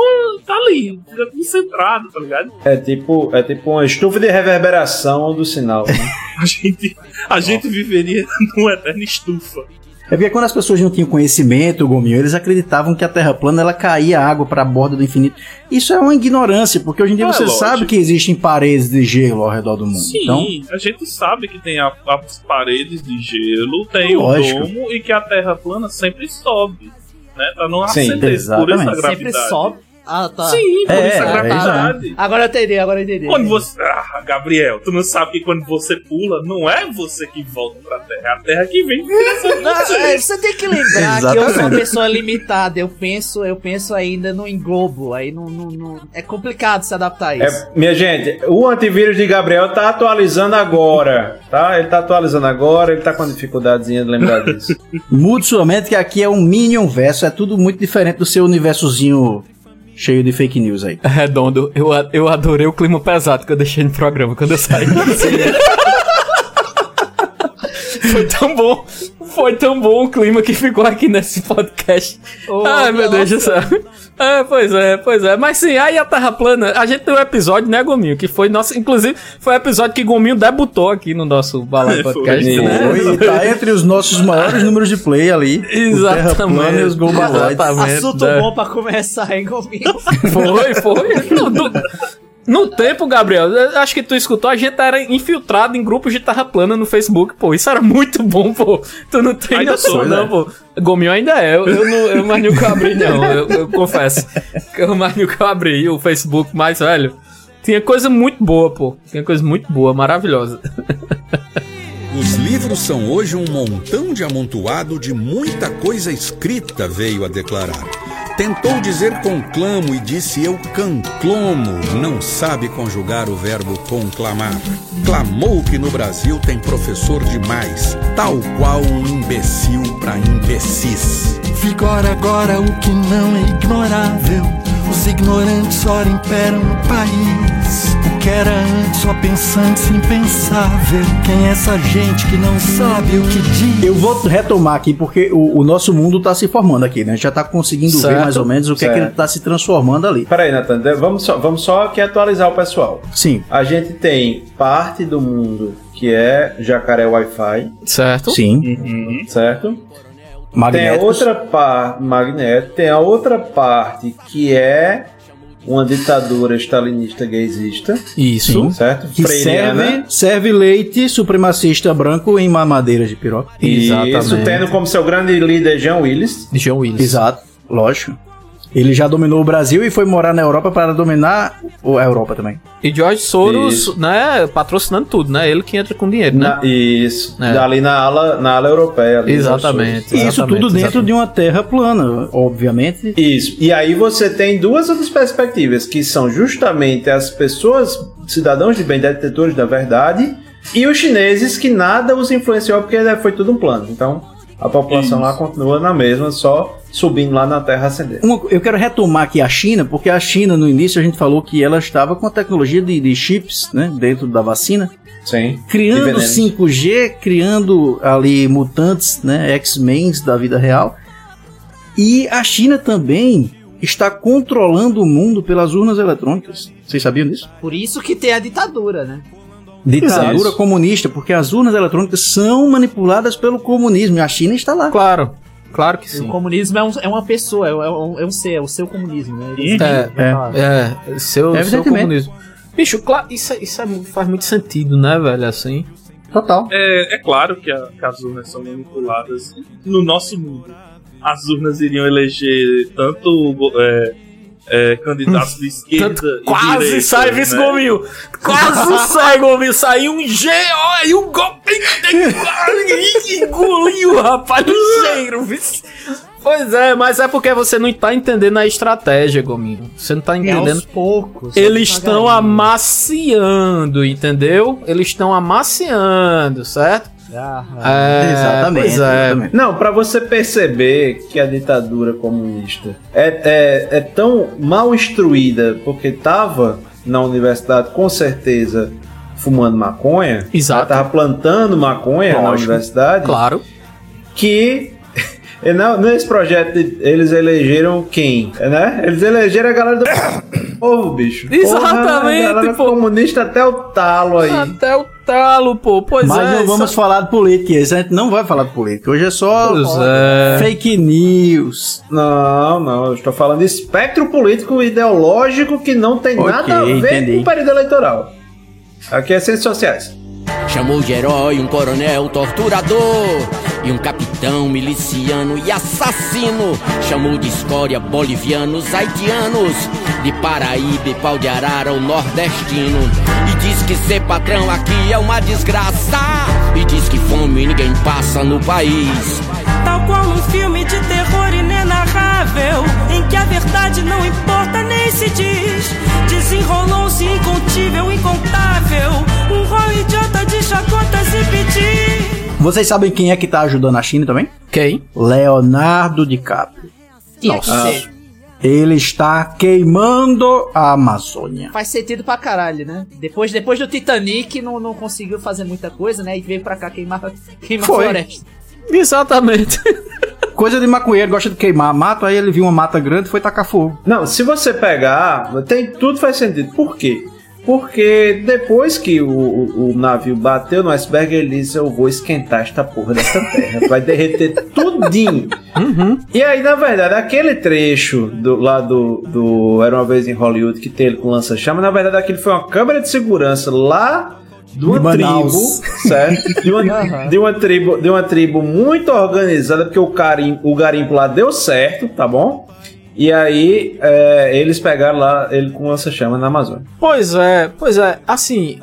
Speaker 10: tá ali, fica concentrado, tá ligado?
Speaker 5: É tipo, é tipo uma estufa de reverberação do sinal. né? (laughs)
Speaker 10: A gente, a gente viveria (laughs) numa eterna estufa.
Speaker 9: É porque quando as pessoas não tinham conhecimento, Gominho, eles acreditavam que a Terra plana ela caía água para a borda do infinito. Isso é uma ignorância, porque hoje em dia
Speaker 10: É,
Speaker 9: você
Speaker 10: lógico.
Speaker 9: sabe que existem paredes de gelo ao redor do mundo.
Speaker 10: Sim,
Speaker 9: Então,
Speaker 10: a gente sabe que tem a- as paredes de gelo, tem
Speaker 9: Lógico.
Speaker 10: o domo e que a Terra plana sempre sobe. Né? Pra não
Speaker 9: Sim,
Speaker 10: acender por essa
Speaker 9: exatamente.
Speaker 10: gravidade.
Speaker 2: Sempre sobe. Ah, tá.
Speaker 10: Sim, por
Speaker 9: É, é,
Speaker 10: gravidade.
Speaker 2: Agora eu entendi, agora eu entendi.
Speaker 10: Quando você. Ah, Gabriel, tu não sabe que quando você pula, não é você que volta pra Terra, é a Terra que vem
Speaker 2: Não,
Speaker 10: a você.
Speaker 2: é, você tem que lembrar que eu sou uma pessoa limitada. Eu penso, eu penso ainda no englobo. Aí não, não- não- é complicado se adaptar a isso.
Speaker 5: É, minha gente, o antivírus de Gabriel tá atualizando agora, tá? Ele tá atualizando agora, ele tá com uma dificuldadezinha de lembrar disso. (laughs)
Speaker 9: mude sua mente que aqui é um Minion verso, é tudo muito diferente do seu universozinho cheio de fake news aí.
Speaker 8: Redondo, eu, eu adorei o clima pesado que eu deixei no programa quando eu saí. (laughs) Foi tão bom. Foi tão bom o clima que ficou aqui nesse podcast.
Speaker 2: Ô,
Speaker 8: Ai, meu Deus do céu. É, pois é, pois é. Mas sim, aí a Terra Plana, a gente tem um episódio, né, Gominho? Que foi nosso. Inclusive, foi o episódio que Gominho debutou aqui no nosso Balai
Speaker 10: Foi.
Speaker 8: Podcast, né?
Speaker 9: Foi, e tá entre os nossos maiores números de play ali. O Terra Plana e os.
Speaker 8: Exatamente.
Speaker 2: Assunto
Speaker 8: né?
Speaker 2: bom pra começar, hein, Gominho? (laughs)
Speaker 8: Foi, foi. No- (laughs) no tempo, Gabriel, acho que tu escutou, a gente era infiltrado em grupos de terra plana no Facebook, pô. Isso era muito bom, pô. Tu não tem
Speaker 10: Ainda
Speaker 8: noção,
Speaker 10: sou,
Speaker 8: não,
Speaker 10: né?
Speaker 8: pô. Gominho ainda é. Eu, eu, não, eu mais nunca abri, não. Eu, eu confesso. Eu mais nunca abri o Facebook, mas, velho, tinha coisa muito boa, pô. Tinha coisa muito boa, maravilhosa.
Speaker 21: Os livros são hoje um montão de amontoado de muita coisa escrita, veio a declarar. Tentou dizer conclamo e disse eu canclomo. Não sabe conjugar o verbo conclamar. Clamou que no Brasil tem professor demais, tal qual um imbecil para imbecis.
Speaker 22: Vigora agora o que não é ignorável. Os ignorantes ora imperam no país. O que era antes só pensantes impensável. Quem é essa gente que não sabe o que diz?
Speaker 9: Eu vou retomar aqui porque o, o nosso mundo tá se formando aqui, né? A gente já tá conseguindo ver
Speaker 5: Certo,
Speaker 9: mais ou menos o que é que
Speaker 5: certo.
Speaker 9: ele tá se transformando ali.
Speaker 5: Peraí, Nathan, de- vamos só, vamos só aqui atualizar o pessoal.
Speaker 9: Sim.
Speaker 5: A gente tem parte do mundo que é jacaré Wi-Fi.
Speaker 8: Certo.
Speaker 9: Sim.
Speaker 5: Certo? Tem a
Speaker 9: Magnéticos.
Speaker 5: outra parte, magnético, tem a outra parte que é uma ditadura stalinista gaysista.
Speaker 8: Isso.
Speaker 9: Sim.
Speaker 5: Certo?
Speaker 9: Que
Speaker 5: Freiriana.
Speaker 9: serve, serve leite supremacista branco em mamadeiras de piroca.
Speaker 5: Isso, tendo como seu grande líder Jean Willis.
Speaker 8: Jean Willis.
Speaker 9: Exato, lógico. Ele já dominou o Brasil e foi morar na Europa para dominar o- a Europa também.
Speaker 8: E George Soros,
Speaker 5: Isso.
Speaker 8: né, patrocinando tudo, né? Ele que entra com dinheiro, né?
Speaker 5: Na- isso,
Speaker 8: É.
Speaker 5: ali na ala, na ala europeia. ali,
Speaker 8: Exatamente.
Speaker 9: E isso tudo dentro
Speaker 8: exatamente.
Speaker 9: de uma terra plana, obviamente.
Speaker 5: Isso. E aí você tem duas outras perspectivas, que são justamente as pessoas, cidadãos de bem, detetores da verdade, e os chineses que nada os influenciou porque foi tudo um plano. Então, a população lá continua na mesma, só subindo lá na Terra ascendente.
Speaker 9: Uma- eu quero retomar aqui a China, porque a China, no início, a gente falou que ela estava com a tecnologia de, de chips, né, dentro da vacina.
Speaker 5: Sim.
Speaker 9: Criando
Speaker 5: veneno.
Speaker 9: 5G, criando ali mutantes, né, X-Men da vida real. E a China também está controlando o mundo pelas urnas eletrônicas. Vocês sabiam disso?
Speaker 2: Por isso que tem a ditadura, né?
Speaker 9: Ditadura comunista, porque as urnas eletrônicas são manipuladas pelo comunismo e a China está lá.
Speaker 8: Claro, claro que sim.
Speaker 2: O comunismo é, um- é uma pessoa, é, um, é um ser, é o seu comunismo, né? Eles-
Speaker 8: É, é, é, seu, seu comunismo. Bicho, claro, isso, é- isso é- faz muito sentido, né, velho, assim.
Speaker 9: Total.
Speaker 10: É, é claro que, a- que as urnas são manipuladas no nosso mundo. As urnas iriam eleger tanto é, é, candidatos de esquerda e
Speaker 8: Quase
Speaker 10: direita,
Speaker 8: sai, vice
Speaker 10: né?
Speaker 8: Gominho! Quase (laughs) sai, Gominho! Saiu um G, olha, e o gol. Engoliu, rapaz, ligeiro, vice. Pois é, mas é porque você não tá entendendo a estratégia, Gominho. Você não tá entendendo.
Speaker 2: aos poucos,
Speaker 8: Eles estão amaciando, entendeu? Eles estão amaciando, certo? É, pois é.
Speaker 5: Não, pra você perceber que a ditadura comunista é, é, é tão mal instruída, porque tava na universidade com certeza fumando maconha,
Speaker 8: Exato.
Speaker 5: ela tava plantando maconha na
Speaker 8: Lógico.
Speaker 5: universidade,
Speaker 8: Claro.
Speaker 5: que (laughs) não- nesse projeto eles elegeram quem, né? Eles elegeram a galera do (coughs) povo, bicho.
Speaker 8: Exatamente,
Speaker 5: Porra,
Speaker 8: pô.
Speaker 5: comunista até o talo aí.
Speaker 8: Até o talo, pô. Pois
Speaker 9: Mas
Speaker 8: é.
Speaker 9: não vamos falar de política, a gente não vai falar de política. Hoje é só
Speaker 5: Pois é.
Speaker 9: fake news.
Speaker 5: Não, não, eu estou falando de espectro político ideológico que não tem
Speaker 9: Ok,
Speaker 5: nada a ver
Speaker 9: entendi.
Speaker 5: com o período eleitoral. Aqui é ciências sociais.
Speaker 7: Chamou de herói um coronel torturador e um capitão miliciano e assassino. Chamou de escória bolivianos, haitianos, de Paraíba e pau de arara o nordestino. E diz que ser patrão aqui é uma desgraça. E diz que fome ninguém passa no país.
Speaker 20: Tal qual um filme de terror inenarrável, em que a verdade não importa nem se diz. Desenrolou-se incontível, incontável, um rol idiota de chacotas e pedir.
Speaker 9: Vocês sabem quem é que tá ajudando a China também?
Speaker 8: Quem?
Speaker 9: Leonardo DiCaprio. Nossa. Ele está queimando a Amazônia.
Speaker 2: Faz sentido pra caralho, né? Depois, depois do Titanic, não, não conseguiu fazer muita coisa, né? E veio pra cá queimar, (laughs) queimar
Speaker 9: Foi.
Speaker 2: floresta.
Speaker 8: Exatamente. (laughs)
Speaker 9: Coisa de maconheiro, gosta de queimar mato, aí ele viu uma mata grande e foi tacar fogo.
Speaker 5: Não, se você pegar, tem tudo faz sentido. Por quê? Porque depois que o, o- o navio bateu no iceberg, ele disse: Eu vou esquentar esta porra dessa terra. Vai derreter tudinho. E aí, na verdade, aquele trecho do, lá do, do Era uma vez em Hollywood que tem ele com lança-chama, na verdade, aquele foi uma câmera de segurança lá de uma
Speaker 9: De
Speaker 5: tribo, certo? De uma, de uma tribo, de uma tribo muito organizada, porque o, carim, o garimpo lá deu certo, tá bom? E aí, é, eles pegaram lá ele com lança-chama na Amazônia.
Speaker 8: Pois é, pois é. Assim,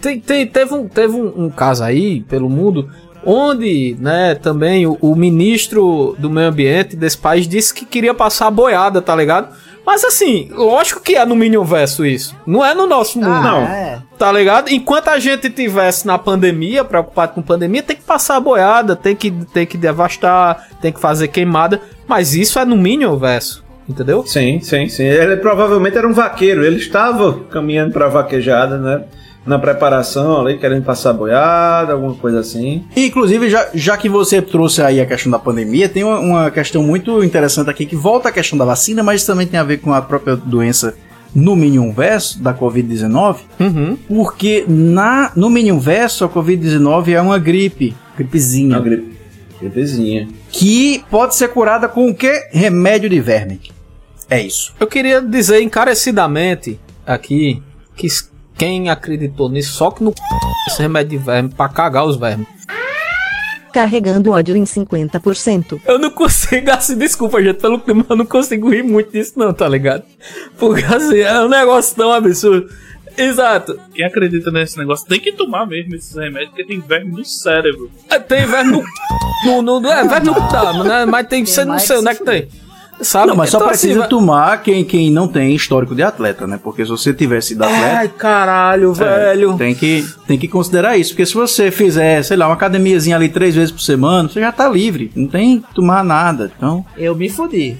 Speaker 8: tem, tem- teve um, teve um, um caso aí pelo mundo onde, né, também o, o ministro do meio ambiente desse país disse que queria passar a boiada, tá ligado? Mas assim, lógico que é no Minion Verso isso. Não é no nosso mundo.
Speaker 2: Ah,
Speaker 8: não.
Speaker 2: é.
Speaker 8: Tá ligado? Enquanto a gente tivesse na pandemia, preocupado com pandemia, tem que passar a boiada, tem que, tem que devastar, tem que fazer queimada. Mas isso é no Minion Verso. Entendeu?
Speaker 5: Sim, sim, sim. Ele provavelmente era um vaqueiro. Ele estava caminhando pra vaquejada, né? Na preparação ali, querendo passar boiada, alguma coisa assim.
Speaker 9: Inclusive, já, já que você trouxe aí a questão da pandemia, tem uma, uma questão muito interessante aqui que volta à questão da vacina, mas também tem a ver com a própria doença no Minion Verso da Covid-19. Porque na, no Minion Verso a Covid-19 é uma gripe, gripezinha.
Speaker 5: Uma gripe, gripezinha.
Speaker 9: Que pode ser curada com o quê? Remédio de verme. É isso.
Speaker 8: Eu queria dizer encarecidamente aqui que quem acreditou nisso só que no esse remédio de verme pra cagar os vermes.
Speaker 1: Carregando ódio em 50%.
Speaker 8: Eu não consigo, (laughs) assim, desculpa, gente, pelo clima, eu não consigo rir muito disso, não, tá ligado? Porque assim, é um negócio tão absurdo. Exato.
Speaker 10: Quem acredita nesse negócio tem que tomar mesmo esses remédios, porque tem verme no cérebro.
Speaker 8: É, Tem verme no. no, no é, verme no tá, né? Mas tem, você não sei onde é que tem. Sabe?
Speaker 9: Não, mas só
Speaker 8: Então,
Speaker 9: precisa
Speaker 8: assim,
Speaker 9: tomar quem, quem não tem histórico de atleta, né? Porque se você tivesse sido atleta.
Speaker 8: Ai, caralho,
Speaker 9: É,
Speaker 8: velho.
Speaker 9: tem, que, tem que considerar isso, porque se você fizer, sei lá, uma academiazinha ali três vezes por semana, você já tá livre, não tem que tomar nada. Então,
Speaker 2: Eu me fodi.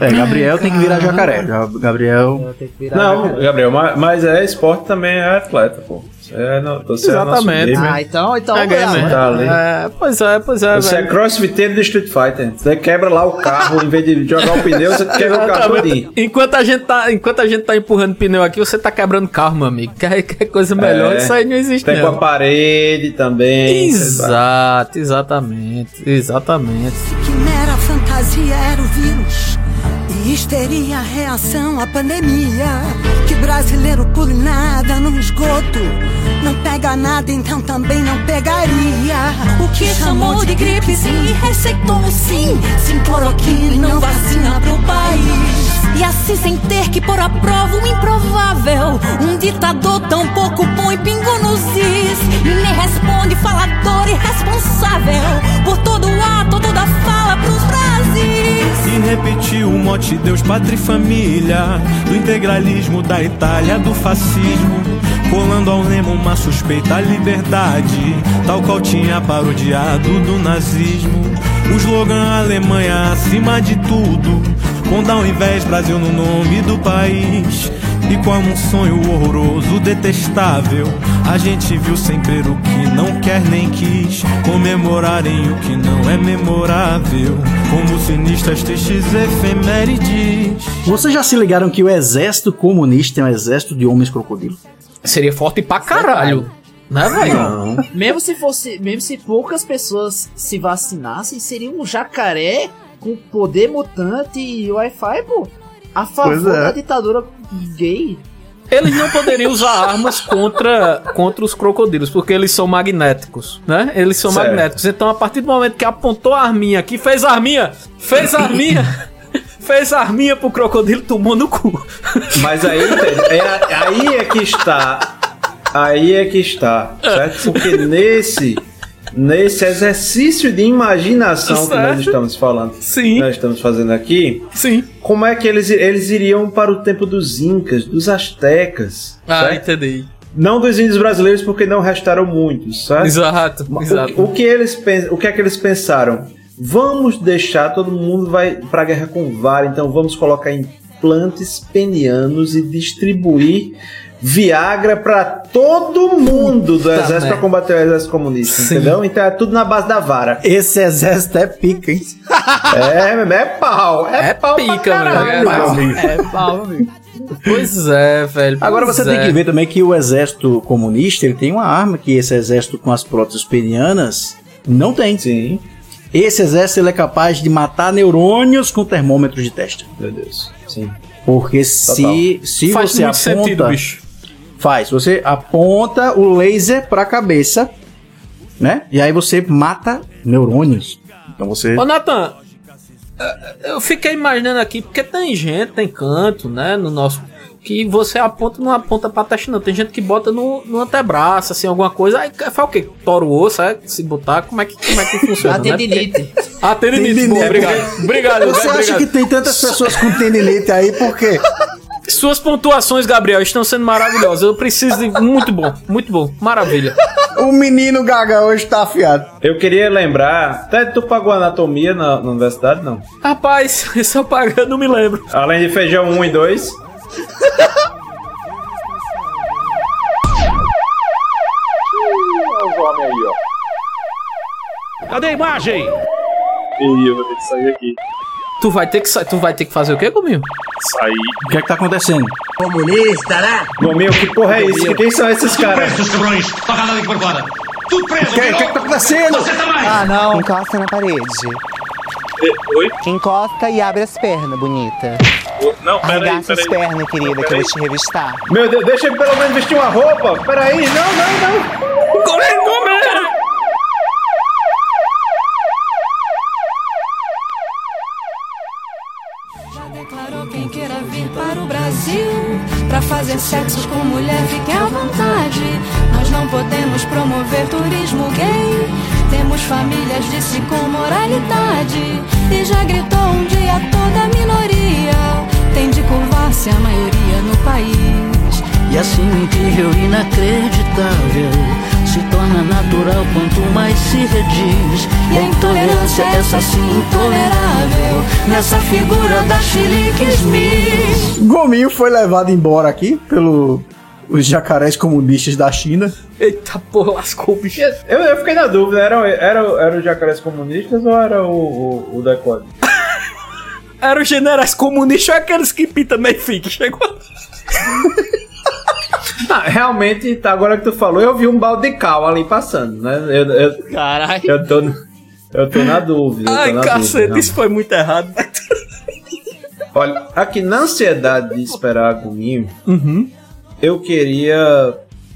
Speaker 9: É, Gabriel tem que virar jacaré. Gabriel.
Speaker 5: Não, Gabriel, mas, mas é esporte também é atleta, pô. É, no, você
Speaker 8: Exatamente.
Speaker 5: É nosso gamer.
Speaker 2: Ah, então, então.
Speaker 8: É gamer.
Speaker 5: Tá ali.
Speaker 8: É, pois é, pois é,
Speaker 5: Você é
Speaker 8: velho.
Speaker 5: crossfiteiro do Street Fighter. Você quebra lá o carro, em vez de jogar o pneu, você quebra o carro todinho.
Speaker 8: Enquanto a gente tá, enquanto a gente tá empurrando pneu aqui, você tá quebrando carro, meu amigo. Que, que coisa melhor,
Speaker 5: É.
Speaker 8: isso aí não existe
Speaker 5: Tem com
Speaker 8: não.
Speaker 5: a parede também.
Speaker 8: Exato, exatamente, exatamente.
Speaker 23: Que mera fantasia era o vírus histeria reação à pandemia. Que brasileiro pule nada no esgoto. Não pega nada, então também não pegaria. O que chamou de gripe sim e receitou sim. Sim cloroquina e não vacina pro país. E assim sem ter que pôr à prova o improvável. Um ditador tão pouco põe pingo nos is. E nem responde falador irresponsável. Por todo ato, toda fala pros Brasis
Speaker 24: E repetiu o mote Deus, pátria e família Do integralismo da Itália, do fascismo Colando ao lema uma suspeita liberdade Tal qual tinha parodiado do nazismo. O slogan Alemanha acima de tudo Pondo ao invés Brasil no nome do país e como um sonho horroroso, detestável A gente viu sem crer o que não quer nem quis Comemorarem o que não é memorável Como sinistas tristes efemérides
Speaker 9: Vocês já se ligaram que o exército comunista é um exército de homens crocodilo?
Speaker 8: Seria forte pra caralho. Né, velho?
Speaker 2: Mesmo se fosse, mesmo se poucas pessoas se vacinassem, seria um jacaré com poder mutante e Wi-Fi, pô. A favor
Speaker 9: é.
Speaker 2: da ditadura gay.
Speaker 8: Eles não poderiam usar armas contra, contra os crocodilos, porque eles são magnéticos, né? Eles são
Speaker 5: Certo.
Speaker 8: magnéticos. Então, a partir do momento que apontou a arminha aqui, fez a arminha, fez a arminha, (laughs) fez a arminha pro crocodilo, tomou no cu.
Speaker 5: Mas aí? É, aí é que está. Aí é que está, certo? Porque nesse. Nesse exercício de imaginação que nós
Speaker 8: Certo.
Speaker 5: estamos falando,
Speaker 8: Sim.
Speaker 5: nós estamos fazendo aqui,
Speaker 8: Sim.
Speaker 5: como é que eles, eles iriam para o tempo dos incas, dos astecas,
Speaker 8: Ah,
Speaker 5: certo?
Speaker 8: entendi.
Speaker 5: Não dos índios brasileiros, porque não restaram muitos, certo?
Speaker 8: Exato,
Speaker 5: O-
Speaker 8: exato.
Speaker 5: O, que eles o que é que eles pensaram? Vamos deixar todo mundo vai para a guerra com vara, então vamos colocar implantes penianos e distribuir Viagra para todo mundo do exército
Speaker 9: merda.
Speaker 5: para combater o exército comunista,
Speaker 9: Sim.
Speaker 5: entendeu? Então é tudo na base da vara.
Speaker 9: Esse exército é pica, hein? (laughs)
Speaker 5: É, é pau, é, pau pra
Speaker 8: pica,
Speaker 5: caralho,
Speaker 8: velho.
Speaker 5: meu amigo.
Speaker 2: É pau, amigo.
Speaker 8: Pois é, velho.
Speaker 9: Agora
Speaker 8: pois
Speaker 9: você tem
Speaker 8: é.
Speaker 9: que ver também que o exército comunista ele tem uma arma que esse exército com as próteses penianas não tem.
Speaker 5: Sim.
Speaker 9: Esse exército ele é capaz de matar neurônios com termômetros de testa.
Speaker 5: Meu Deus. Sim.
Speaker 9: Porque se, se
Speaker 8: Faz
Speaker 9: você
Speaker 8: muito
Speaker 9: aponta,
Speaker 8: sentido, bicho.
Speaker 9: Faz. Você aponta o laser pra cabeça, né? E aí você mata neurônios. Então você.
Speaker 8: Ô, Nathan, eu fiquei imaginando aqui, porque tem gente, tem canto, né, no nosso... que você aponta, não aponta pra testa, não. Tem gente que bota no, no antebraço, assim, alguma coisa. Aí faz o quê? Tora o osso, é? Se botar, como é que, como é que funciona?
Speaker 2: A
Speaker 8: né?
Speaker 2: tendinite.
Speaker 8: Ah, tendinite, boa, obrigado. Obrigado,
Speaker 9: Você
Speaker 8: obrigado.
Speaker 9: acha que tem tantas pessoas com tendinite aí por quê?
Speaker 8: Suas pontuações, Gabriel, estão sendo maravilhosas. Eu preciso de. Muito bom, muito bom. Maravilha.
Speaker 9: O menino Gaga hoje tá afiado.
Speaker 5: Eu queria lembrar. Até tu pagou anatomia na, na universidade, não?
Speaker 8: Rapaz, se eu pagar, eu não me lembro.
Speaker 5: Além de feijão 1 e 2.
Speaker 10: Olha os homens aí, ó.
Speaker 8: Cadê a imagem?
Speaker 10: Ih, eu vou ter que sair aqui.
Speaker 8: Tu vai ter que, sa- tu vai ter que fazer o quê comigo?
Speaker 10: Sair.
Speaker 9: O que é que tá acontecendo?
Speaker 11: Comunista, né?
Speaker 5: Gominho, que porra é isso? Quem são esses caras?
Speaker 11: Seus cabrões, toca nada aqui por fora. Tudo preso,
Speaker 9: O que, que, que tá acontecendo?
Speaker 11: Você também.
Speaker 2: Ah, não.
Speaker 25: Encosta na parede.
Speaker 10: Oi?
Speaker 25: Encosta e abre as pernas, bonita.
Speaker 10: Não, peraí,
Speaker 25: Arregaça as
Speaker 10: peraí.
Speaker 25: pernas, querida, que eu vou te revistar.
Speaker 5: Meu Deus, deixa ele pelo menos vestir uma roupa. Peraí, não, não, não.
Speaker 8: Come, come!
Speaker 26: Fazer sexo com mulher, fique à vontade. Nós não podemos promover turismo gay. Temos famílias, com moralidade. E já gritou um dia toda a minoria. Tem de curvar-se a maioria no país
Speaker 27: E assim o incrível e inacreditável se torna natural quanto mais se rediz.
Speaker 26: E a intolerância, essa sim intolerável Nessa figura da Chilique Smith
Speaker 9: Gominho foi levado embora aqui pelo os jacarés comunistas da China.
Speaker 8: Eita porra, lascou o bicho.
Speaker 5: Eu, eu fiquei na dúvida, era, era, era os jacarés comunistas ou era o, o, o decode?
Speaker 8: Eram os generais comunistas ou aqueles que meio fique? Chegou. (laughs) (laughs)
Speaker 5: Ah, realmente, tá, agora que tu falou, eu vi um balde de cal ali passando, né? Eu, eu,
Speaker 8: Caralho.
Speaker 5: eu, tô, eu tô na dúvida.
Speaker 8: Ai,
Speaker 5: na
Speaker 8: cacete,
Speaker 5: dúvida,
Speaker 8: isso foi muito errado. (laughs)
Speaker 5: Olha, aqui na ansiedade de esperar comigo,
Speaker 8: Uhum.
Speaker 5: eu queria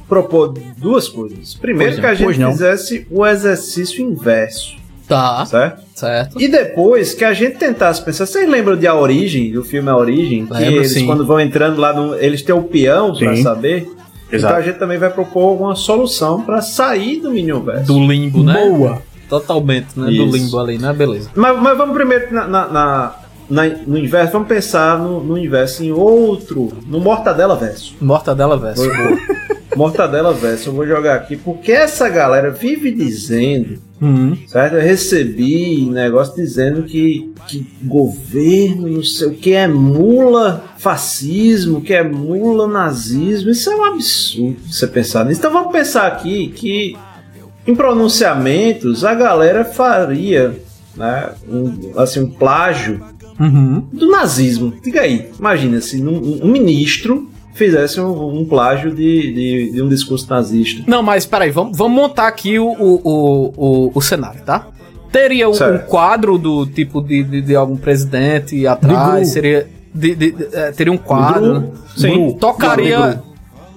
Speaker 5: propor duas coisas. Primeiro,
Speaker 8: Pois
Speaker 5: que a gente fizesse o exercício inverso.
Speaker 8: Tá.
Speaker 5: Certo?
Speaker 8: Certo.
Speaker 5: E depois que a gente tentasse pensar, vocês lembram de A Origem, do filme A Origem? que
Speaker 8: Lembro,
Speaker 5: eles,
Speaker 8: sim.
Speaker 5: quando vão entrando lá, no, eles têm o peão pra
Speaker 8: Sim.
Speaker 5: saber.
Speaker 8: Exato.
Speaker 5: Então a gente também vai propor uma solução pra sair do Minionverso.
Speaker 8: Do limbo, né?
Speaker 5: Boa.
Speaker 8: Totalmente, né? Do
Speaker 5: Isso.
Speaker 8: limbo ali, né? Beleza.
Speaker 5: Mas, mas vamos primeiro na, na- na- na- no inverso, vamos pensar no, no inverso, em outro, no Mortadela Verso.
Speaker 8: Mortadela verso.
Speaker 5: Boa. (laughs) Mortadela Verso, eu vou jogar aqui, porque essa galera vive dizendo,
Speaker 8: Uhum.
Speaker 5: certo? Eu recebi negócio dizendo que, que governo, não sei o que, é mula fascismo, que é mula nazismo. Isso é um absurdo você pensar nisso. Então vamos pensar aqui que em pronunciamentos a galera faria né, um, assim, um plágio
Speaker 8: Uhum.
Speaker 5: do nazismo. Diga aí, imagina se um, um ministro fizesse um, um plágio de, de, de um discurso nazista.
Speaker 8: Não, mas peraí, vamos, vamos montar aqui o, o, o, o, cenário, tá? Teria um, um quadro do tipo de, de, de algum presidente atrás, seria. de- de- de- é, teria um quadro.
Speaker 5: Gru. Sim.
Speaker 8: Gru. Tocaria.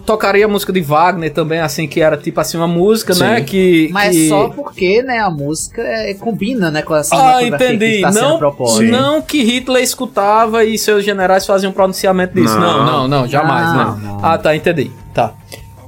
Speaker 8: Tocaria a música de Wagner também, assim, que era tipo assim, uma música,
Speaker 5: Sim.
Speaker 8: né? Que.
Speaker 2: Mas
Speaker 8: que...
Speaker 2: só porque, né, a música é- combina, né, com a
Speaker 8: Ah,
Speaker 2: que
Speaker 8: entendi. Não, não que Hitler escutava e seus generais faziam pronunciamento disso. Não,
Speaker 5: Não.
Speaker 8: não, não, jamais.
Speaker 2: Não,
Speaker 8: não. Ah, tá, entendi. Tá.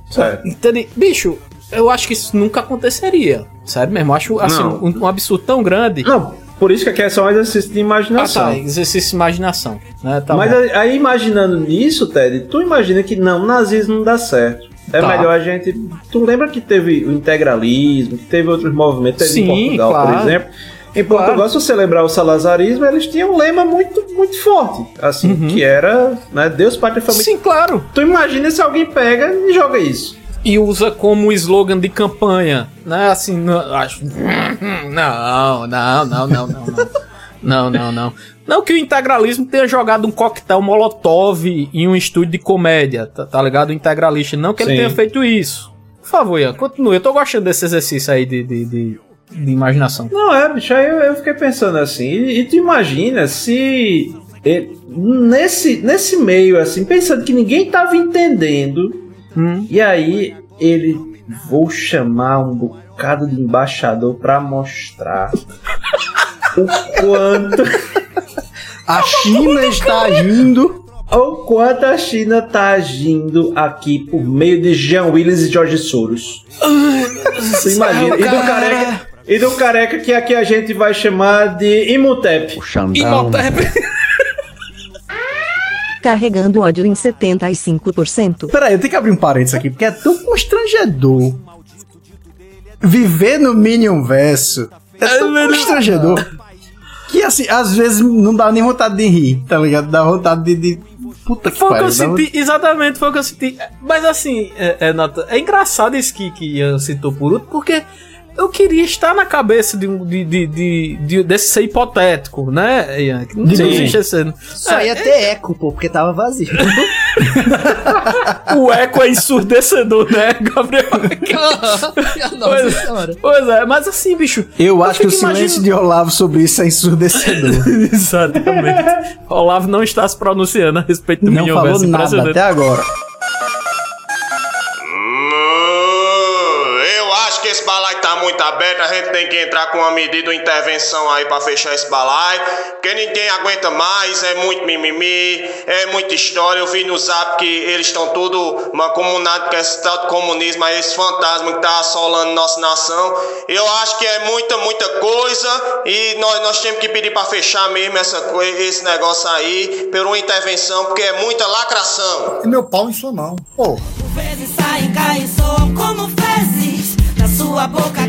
Speaker 5: Certo.
Speaker 8: Entendi. Bicho, eu acho que isso nunca aconteceria. Sério mesmo, eu acho assim, um, um absurdo tão grande.
Speaker 5: Não, por isso que aqui é só um exercício de
Speaker 8: Ah,
Speaker 5: imaginação.
Speaker 8: tá, exercício de imaginação. Né? Tá
Speaker 5: Mas
Speaker 8: bom.
Speaker 5: aí, imaginando nisso, Ted, tu imagina que não, o nazismo não dá certo. É
Speaker 8: Tá.
Speaker 5: melhor a gente. Tu lembra que teve o integralismo, que teve outros movimentos, teve
Speaker 8: Sim,
Speaker 5: em Portugal,
Speaker 8: claro.
Speaker 5: por exemplo. Em Portugal, se você lembrar o salazarismo, eles tinham um lema muito, muito forte, assim, que era né, Deus, Pátria e Família.
Speaker 8: Uhum. Sim, claro.
Speaker 5: Tu imagina se alguém pega e joga isso.
Speaker 8: E usa como slogan de campanha, né? Assim, não, acho. Não, não, não, não, não, não. Não, não, não. Não que o integralismo tenha jogado um coquetel molotov em um estúdio de comédia, tá, tá ligado? O integralista. Não que ele
Speaker 5: Sim.
Speaker 8: tenha feito isso. Por favor, Ian, continue. Eu tô gostando desse exercício aí de, de, de, de imaginação.
Speaker 5: Não, é, bicho, aí eu, eu fiquei pensando assim, e, e tu imagina se ele- nesse, nesse meio, assim, pensando que ninguém tava entendendo, e aí ele, vou chamar um bocado de embaixador pra mostrar o quanto (laughs)
Speaker 9: A China está agindo
Speaker 5: o quanto a China tá agindo aqui por meio de Jean Willis e George Soros. Você imagina. E do careca. E do careca que aqui a gente vai chamar de Imutep.
Speaker 8: Imhotep.
Speaker 1: Carregando ódio em 75%.
Speaker 9: Peraí, eu tenho que abrir um parênteses aqui, porque é tão constrangedor. Viver no Minion Verso é tão constrangedor. Que assim, às vezes não dá nem vontade de rir, tá ligado? Dá vontade de. de... Puta que
Speaker 8: Foi o que eu senti, exatamente, foi o que eu senti. Mas assim, é, é, é engraçado isso que, que Ian citou por último, porque eu queria estar na cabeça de, de, de, de, de- desse ser hipotético, né, Ian? Não
Speaker 2: Sim.
Speaker 8: existe esse.
Speaker 2: Só ia ter eco, pô, porque tava vazio. (laughs)
Speaker 8: O eco é ensurdecedor, né, Gabriel? (laughs)
Speaker 2: Nossa
Speaker 8: pois,
Speaker 2: senhora.
Speaker 8: pois é, mas assim, bicho.
Speaker 9: Eu acho que o
Speaker 8: fico
Speaker 9: silêncio de Olavo sobre isso é ensurdecedor. (laughs)
Speaker 8: Exatamente. Olavo não está se pronunciando a respeito do
Speaker 9: Não falou
Speaker 8: Verso,
Speaker 9: nada até agora.
Speaker 28: Eu acho que esse muito aberto, a gente tem que entrar com uma medida, uma intervenção aí pra fechar esse balai, porque ninguém aguenta mais, é muito mimimi, é muita história. Eu vi no zap que eles estão tudo mancomunados com esse tal de comunismo, aí esse fantasma que tá assolando nossa nação. Eu acho que é muita, muita coisa e nós, nós temos que pedir pra fechar mesmo essa, esse negócio aí por uma intervenção, porque é muita lacração.
Speaker 29: E meu pau em sua mão. Pô.
Speaker 20: vezes saem, caem, soam como fezes. Da sua boca,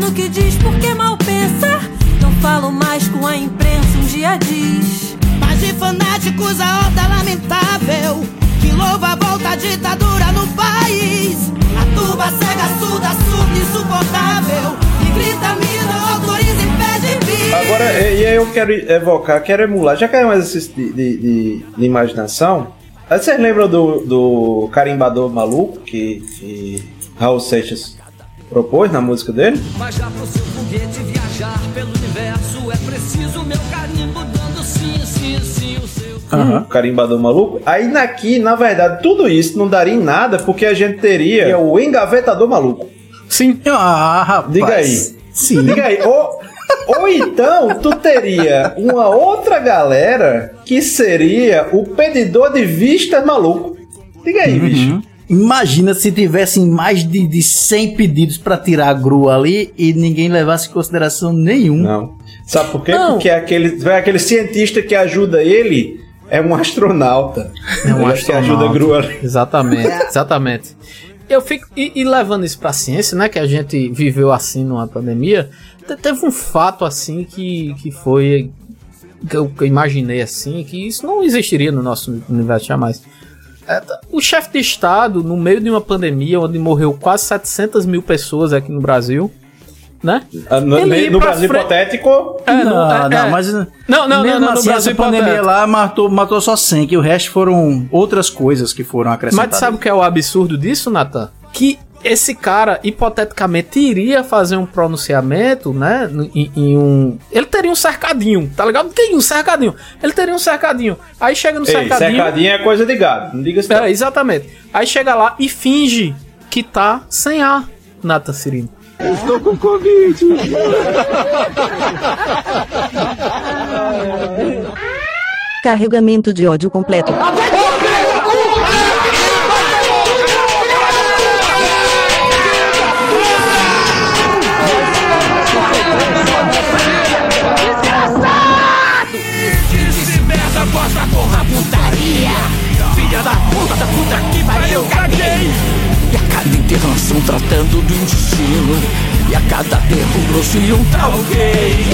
Speaker 30: no que diz, porque mal pensa. Não falo mais com a imprensa, um dia diz.
Speaker 20: Mas de fanáticos a horda lamentável. Que louva a volta à ditadura no país. A turba cega, surda, surda, insuportável. E grita, mira, autoriza e pede vida.
Speaker 5: Agora, e aí eu quero evocar, quero emular, já que é um exercício de, de, de- de imaginação. aí Vocês lembram do, do carimbador maluco que, que Raul Seixas propôs na música dele?
Speaker 7: Mas já pro seu foguete viajar pelo universo é preciso meu carimbo dando sim, sim, sim, o seu.
Speaker 5: O carimbador maluco. Aí aqui, na verdade, tudo isso não daria em nada porque a gente teria o engavetador maluco.
Speaker 8: Sim.
Speaker 9: Ah, rapaz.
Speaker 5: Diga aí.
Speaker 9: Sim.
Speaker 5: Diga aí. Ou, ou então tu teria uma outra galera que seria o pedidor de vista maluco. Diga aí, bicho.
Speaker 9: Imagina se tivessem mais de, de 100 pedidos pra tirar a grua ali e ninguém levasse em consideração nenhum.
Speaker 5: Não. Sabe por quê? Porque aquele, vai aquele cientista que ajuda ele é um astronauta.
Speaker 8: É um
Speaker 5: Ele Que ajuda a grua ali.
Speaker 8: Exatamente, (laughs) exatamente. Eu fico. E, e levando isso pra ciência, né? Que a gente viveu assim numa pandemia. te- Teve um fato assim que, que foi. Que eu imaginei assim, que isso não existiria no nosso universo jamais. É, t- O chefe de Estado, no meio de uma pandemia onde morreu quase 700 mil pessoas aqui no Brasil, né?
Speaker 5: Ah, No, no Brasil
Speaker 8: frente-
Speaker 5: hipotético.
Speaker 8: É,
Speaker 9: não,
Speaker 8: não, é-
Speaker 9: não,
Speaker 8: é.
Speaker 9: mas.
Speaker 8: Não, não, não,
Speaker 9: mesmo
Speaker 8: não, no
Speaker 9: assim,
Speaker 8: Brasil
Speaker 9: essa pandemia
Speaker 8: hipotético.
Speaker 9: lá matou, matou só 100, que o resto foram outras coisas que foram acrescentadas.
Speaker 8: Mas sabe o que é o absurdo disso, Nathan? Que esse cara, hipoteticamente, iria fazer um pronunciamento, né? Em, em um. Ele teria um cercadinho, tá ligado? Tem um cercadinho. Ele teria um cercadinho. Aí chega no
Speaker 5: Ei,
Speaker 8: cercadinho.
Speaker 5: cercadinho é coisa de gado. Não diga isso.
Speaker 8: É, exatamente. Aí chega lá e finge que tá sem ar, Nathan Cirino.
Speaker 7: Estou com Covid.
Speaker 1: Carregamento de ódio completo.
Speaker 7: Intervenção tratando do intestino. E a cada erro grosso e um talvez.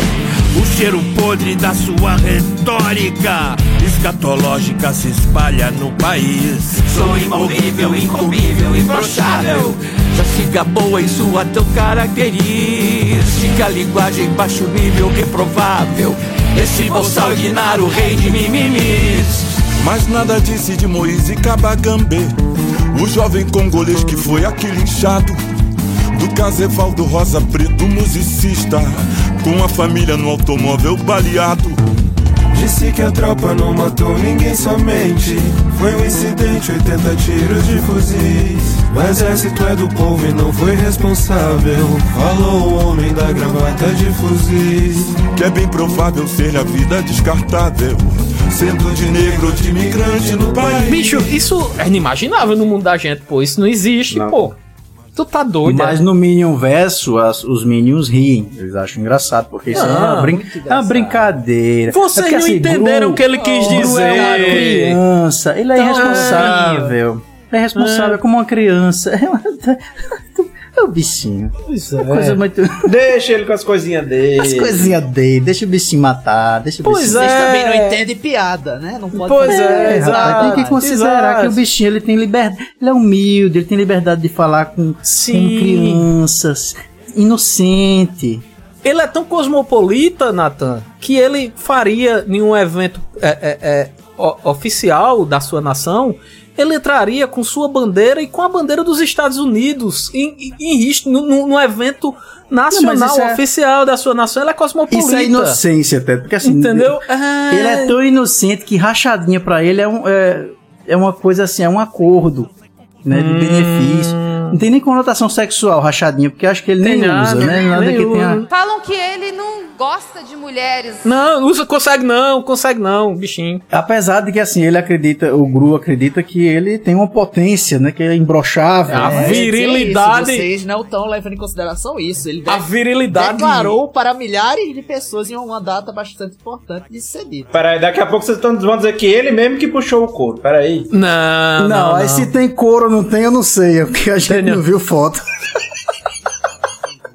Speaker 31: O cheiro podre da sua retórica escatológica se espalha no país.
Speaker 7: Sou imorrível, incomível, imbrochável. Já se gabou em sua tão característica. Linguagem baixo nível, reprovável. Esse bolsal ignar rei de mimimis.
Speaker 32: Mas nada disse de Moise Kabagambê, o jovem congolês que foi aqui linchado. Do Casevaldo Rosa Preto, musicista, com a família no automóvel baleado. Disse que a tropa não matou ninguém somente. Foi um incidente, 80 tiros de fuzis. O exército é do povo e não foi responsável. Falou o homem da gravata de fuzis. Que é bem provável ser a vida descartável. Sendo de negro ou de imigrante no país.
Speaker 8: Bicho, isso é inimaginável no mundo da gente, pô. Isso não existe, pô. Tu tá doido,
Speaker 9: Mas
Speaker 8: é?
Speaker 9: no Minion verso, as- os Minions riem. Eles acham engraçado, porque isso é
Speaker 8: Ah,
Speaker 9: uma, brin- é uma brincadeira.
Speaker 8: Vocês
Speaker 9: É
Speaker 8: não
Speaker 9: assim,
Speaker 8: entenderam o que ele quis
Speaker 9: Gru
Speaker 8: dizer.
Speaker 9: É uma criança. Ele é
Speaker 8: Tá.
Speaker 9: irresponsável. Ele é responsável como uma criança. É o bichinho.
Speaker 8: Pois
Speaker 9: é. Coisa muito... (laughs)
Speaker 5: Deixa ele com as coisinhas dele.
Speaker 9: As coisinhas dele. Deixa o bichinho matar. Deixa o
Speaker 8: Pois
Speaker 9: bichinho...
Speaker 2: Vocês
Speaker 8: é.
Speaker 2: também não entendem piada, né? Não pode
Speaker 8: Pois é,
Speaker 2: piada.
Speaker 9: rapaz, tem que considerar
Speaker 8: exato.
Speaker 9: que o bichinho ele tem liberdade. Ele é humilde, ele tem liberdade de falar com, com
Speaker 8: Sim.
Speaker 9: crianças. Inocente.
Speaker 8: Ele é tão cosmopolita, Nathan, que ele faria em um evento é, é, é, oficial da sua nação, ele entraria com sua bandeira e com a bandeira dos Estados Unidos em, em, em risco, num- num evento nacional
Speaker 9: isso é-
Speaker 8: oficial da sua nação. Ele é cosmopolita.
Speaker 9: Isso é inocência, até. Porque assim.
Speaker 8: Entendeu?
Speaker 9: Ele é tão inocente que rachadinha pra ele é, um, é, é uma coisa assim, é um acordo. Né, de
Speaker 8: Hum.
Speaker 9: benefício. Não tem nem conotação sexual, rachadinha, porque acho que ele
Speaker 8: Tem
Speaker 9: nem
Speaker 8: nada,
Speaker 9: usa, né? Nada
Speaker 8: nem
Speaker 9: que tenha.
Speaker 29: Falam que ele não gosta de mulheres.
Speaker 8: Não, usa, consegue não, consegue não, bichinho.
Speaker 9: Apesar de que assim, ele acredita, o Gru acredita que ele tem uma potência, né? Que é imbrochável.
Speaker 8: A
Speaker 9: né?
Speaker 8: virilidade-
Speaker 2: Isso, vocês não estão levando em consideração isso. Ele
Speaker 8: A
Speaker 2: de-
Speaker 8: virilidade.
Speaker 2: declarou para milhares de pessoas em uma data bastante importante de ser dito.
Speaker 5: Peraí, daqui a pouco vocês estão vão dizer que ele mesmo que puxou o couro. Peraí.
Speaker 8: Não,
Speaker 9: Não, aí se tem couro ou não tem, eu não sei, é porque a gente não viu foto.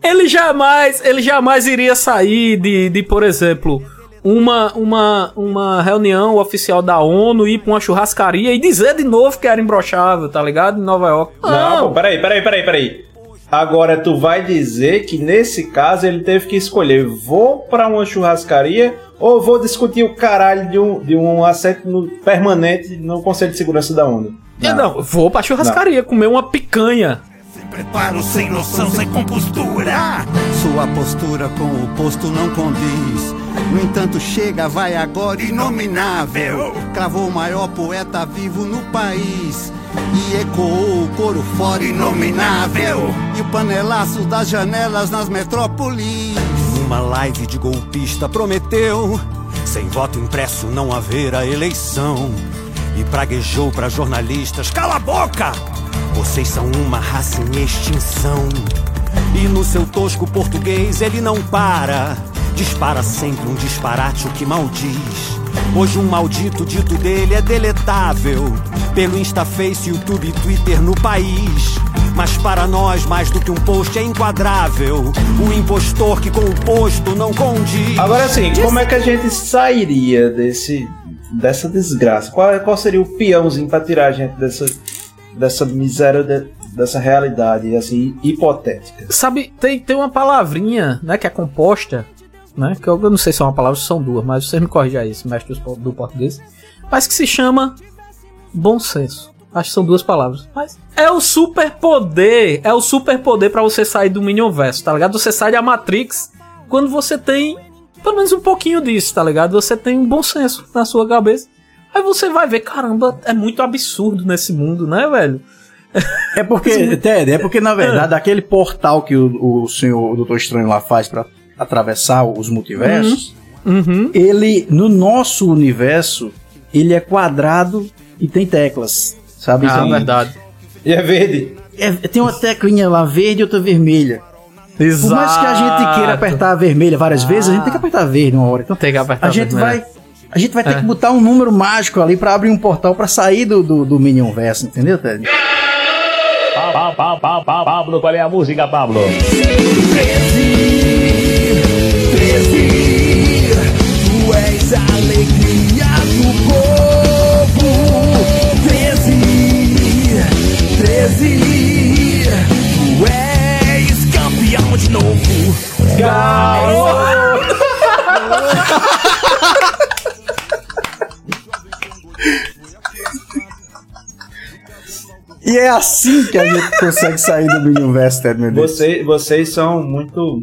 Speaker 8: Ele jamais, ele jamais iria sair de, de por exemplo, uma, uma, uma reunião oficial da ONU, ir pra uma churrascaria e dizer de novo que era imbrochável, tá ligado? Em Nova York.
Speaker 5: Não, pô, peraí, peraí, peraí, peraí. Agora tu vai dizer que nesse caso ele teve que escolher: vou pra uma churrascaria ou vou discutir o caralho de um, de um assento no- permanente no Conselho de Segurança da ONU?
Speaker 8: Eu não, vou pra churrascaria comer uma picanha.
Speaker 31: Preparo sem noção, sem compostura.
Speaker 33: Sua postura com o posto não condiz. No entanto, chega, vai agora, inominável. Cravou o maior poeta vivo no país. E ecoou o coro fora, inominável. E o panelaço das janelas nas metrópolis.
Speaker 34: Numa live de golpista prometeu Sem voto impresso não haverá eleição E praguejou para jornalistas Cala a boca! Vocês são uma raça em extinção E no seu tosco português ele não para Dispara sempre um disparate o que maldiz Hoje um maldito dito dele é deletável Pelo Instaface, YouTube e Twitter no país mas para nós, mais do que um post é enquadrável. O impostor que com o posto não condiz.
Speaker 5: Agora sim, como é que a gente sairia desse dessa desgraça? Qual, qual seria o peãozinho pra tirar a gente dessa, dessa miséria, de- dessa realidade assim hipotética?
Speaker 8: Sabe, tem, tem uma palavrinha, né, que é composta, né, que eu, eu não sei se é uma palavra ou são duas, mas você me corrige aí, esse mestre do, português, mas que se chama bom senso. Acho que são duas palavras. Mas é o superpoder, é o superpoder pra você sair do Minionverso, tá ligado? Você sai da Matrix quando você tem pelo menos um pouquinho disso, tá ligado? Você tem um bom senso na sua cabeça. Aí você vai ver, caramba, é muito absurdo nesse mundo, né, velho? (laughs)
Speaker 9: É porque, Ted, é porque na verdade aquele portal que o, o senhor o Doutor Estranho lá faz pra atravessar os multiversos,
Speaker 8: Uhum.
Speaker 9: ele no nosso universo, ele é quadrado e tem teclas, sabe?
Speaker 8: Ah, verdade.
Speaker 5: E é verde.
Speaker 9: É, tem uma teclinha lá verde e outra vermelha.
Speaker 8: Exato.
Speaker 9: Por mais que a gente queira apertar a vermelha várias vezes, a gente tem que apertar a verde uma hora. Então,
Speaker 8: tem que apertar
Speaker 9: a gente
Speaker 8: vermelha.
Speaker 9: vai a gente vai ter
Speaker 8: É.
Speaker 9: que botar um número mágico ali pra abrir um portal pra sair do, do, do Minion Verso, entendeu, Ted?
Speaker 35: Pa- pa- pa- pa- Pablo, qual é a música, Pablo?
Speaker 31: Tu és a alegria do povo. 13, 13. Tu és campeão de novo. (laughs)
Speaker 9: E é assim que a gente consegue sair do Ted, meu Deus.
Speaker 5: Você, vocês são muito.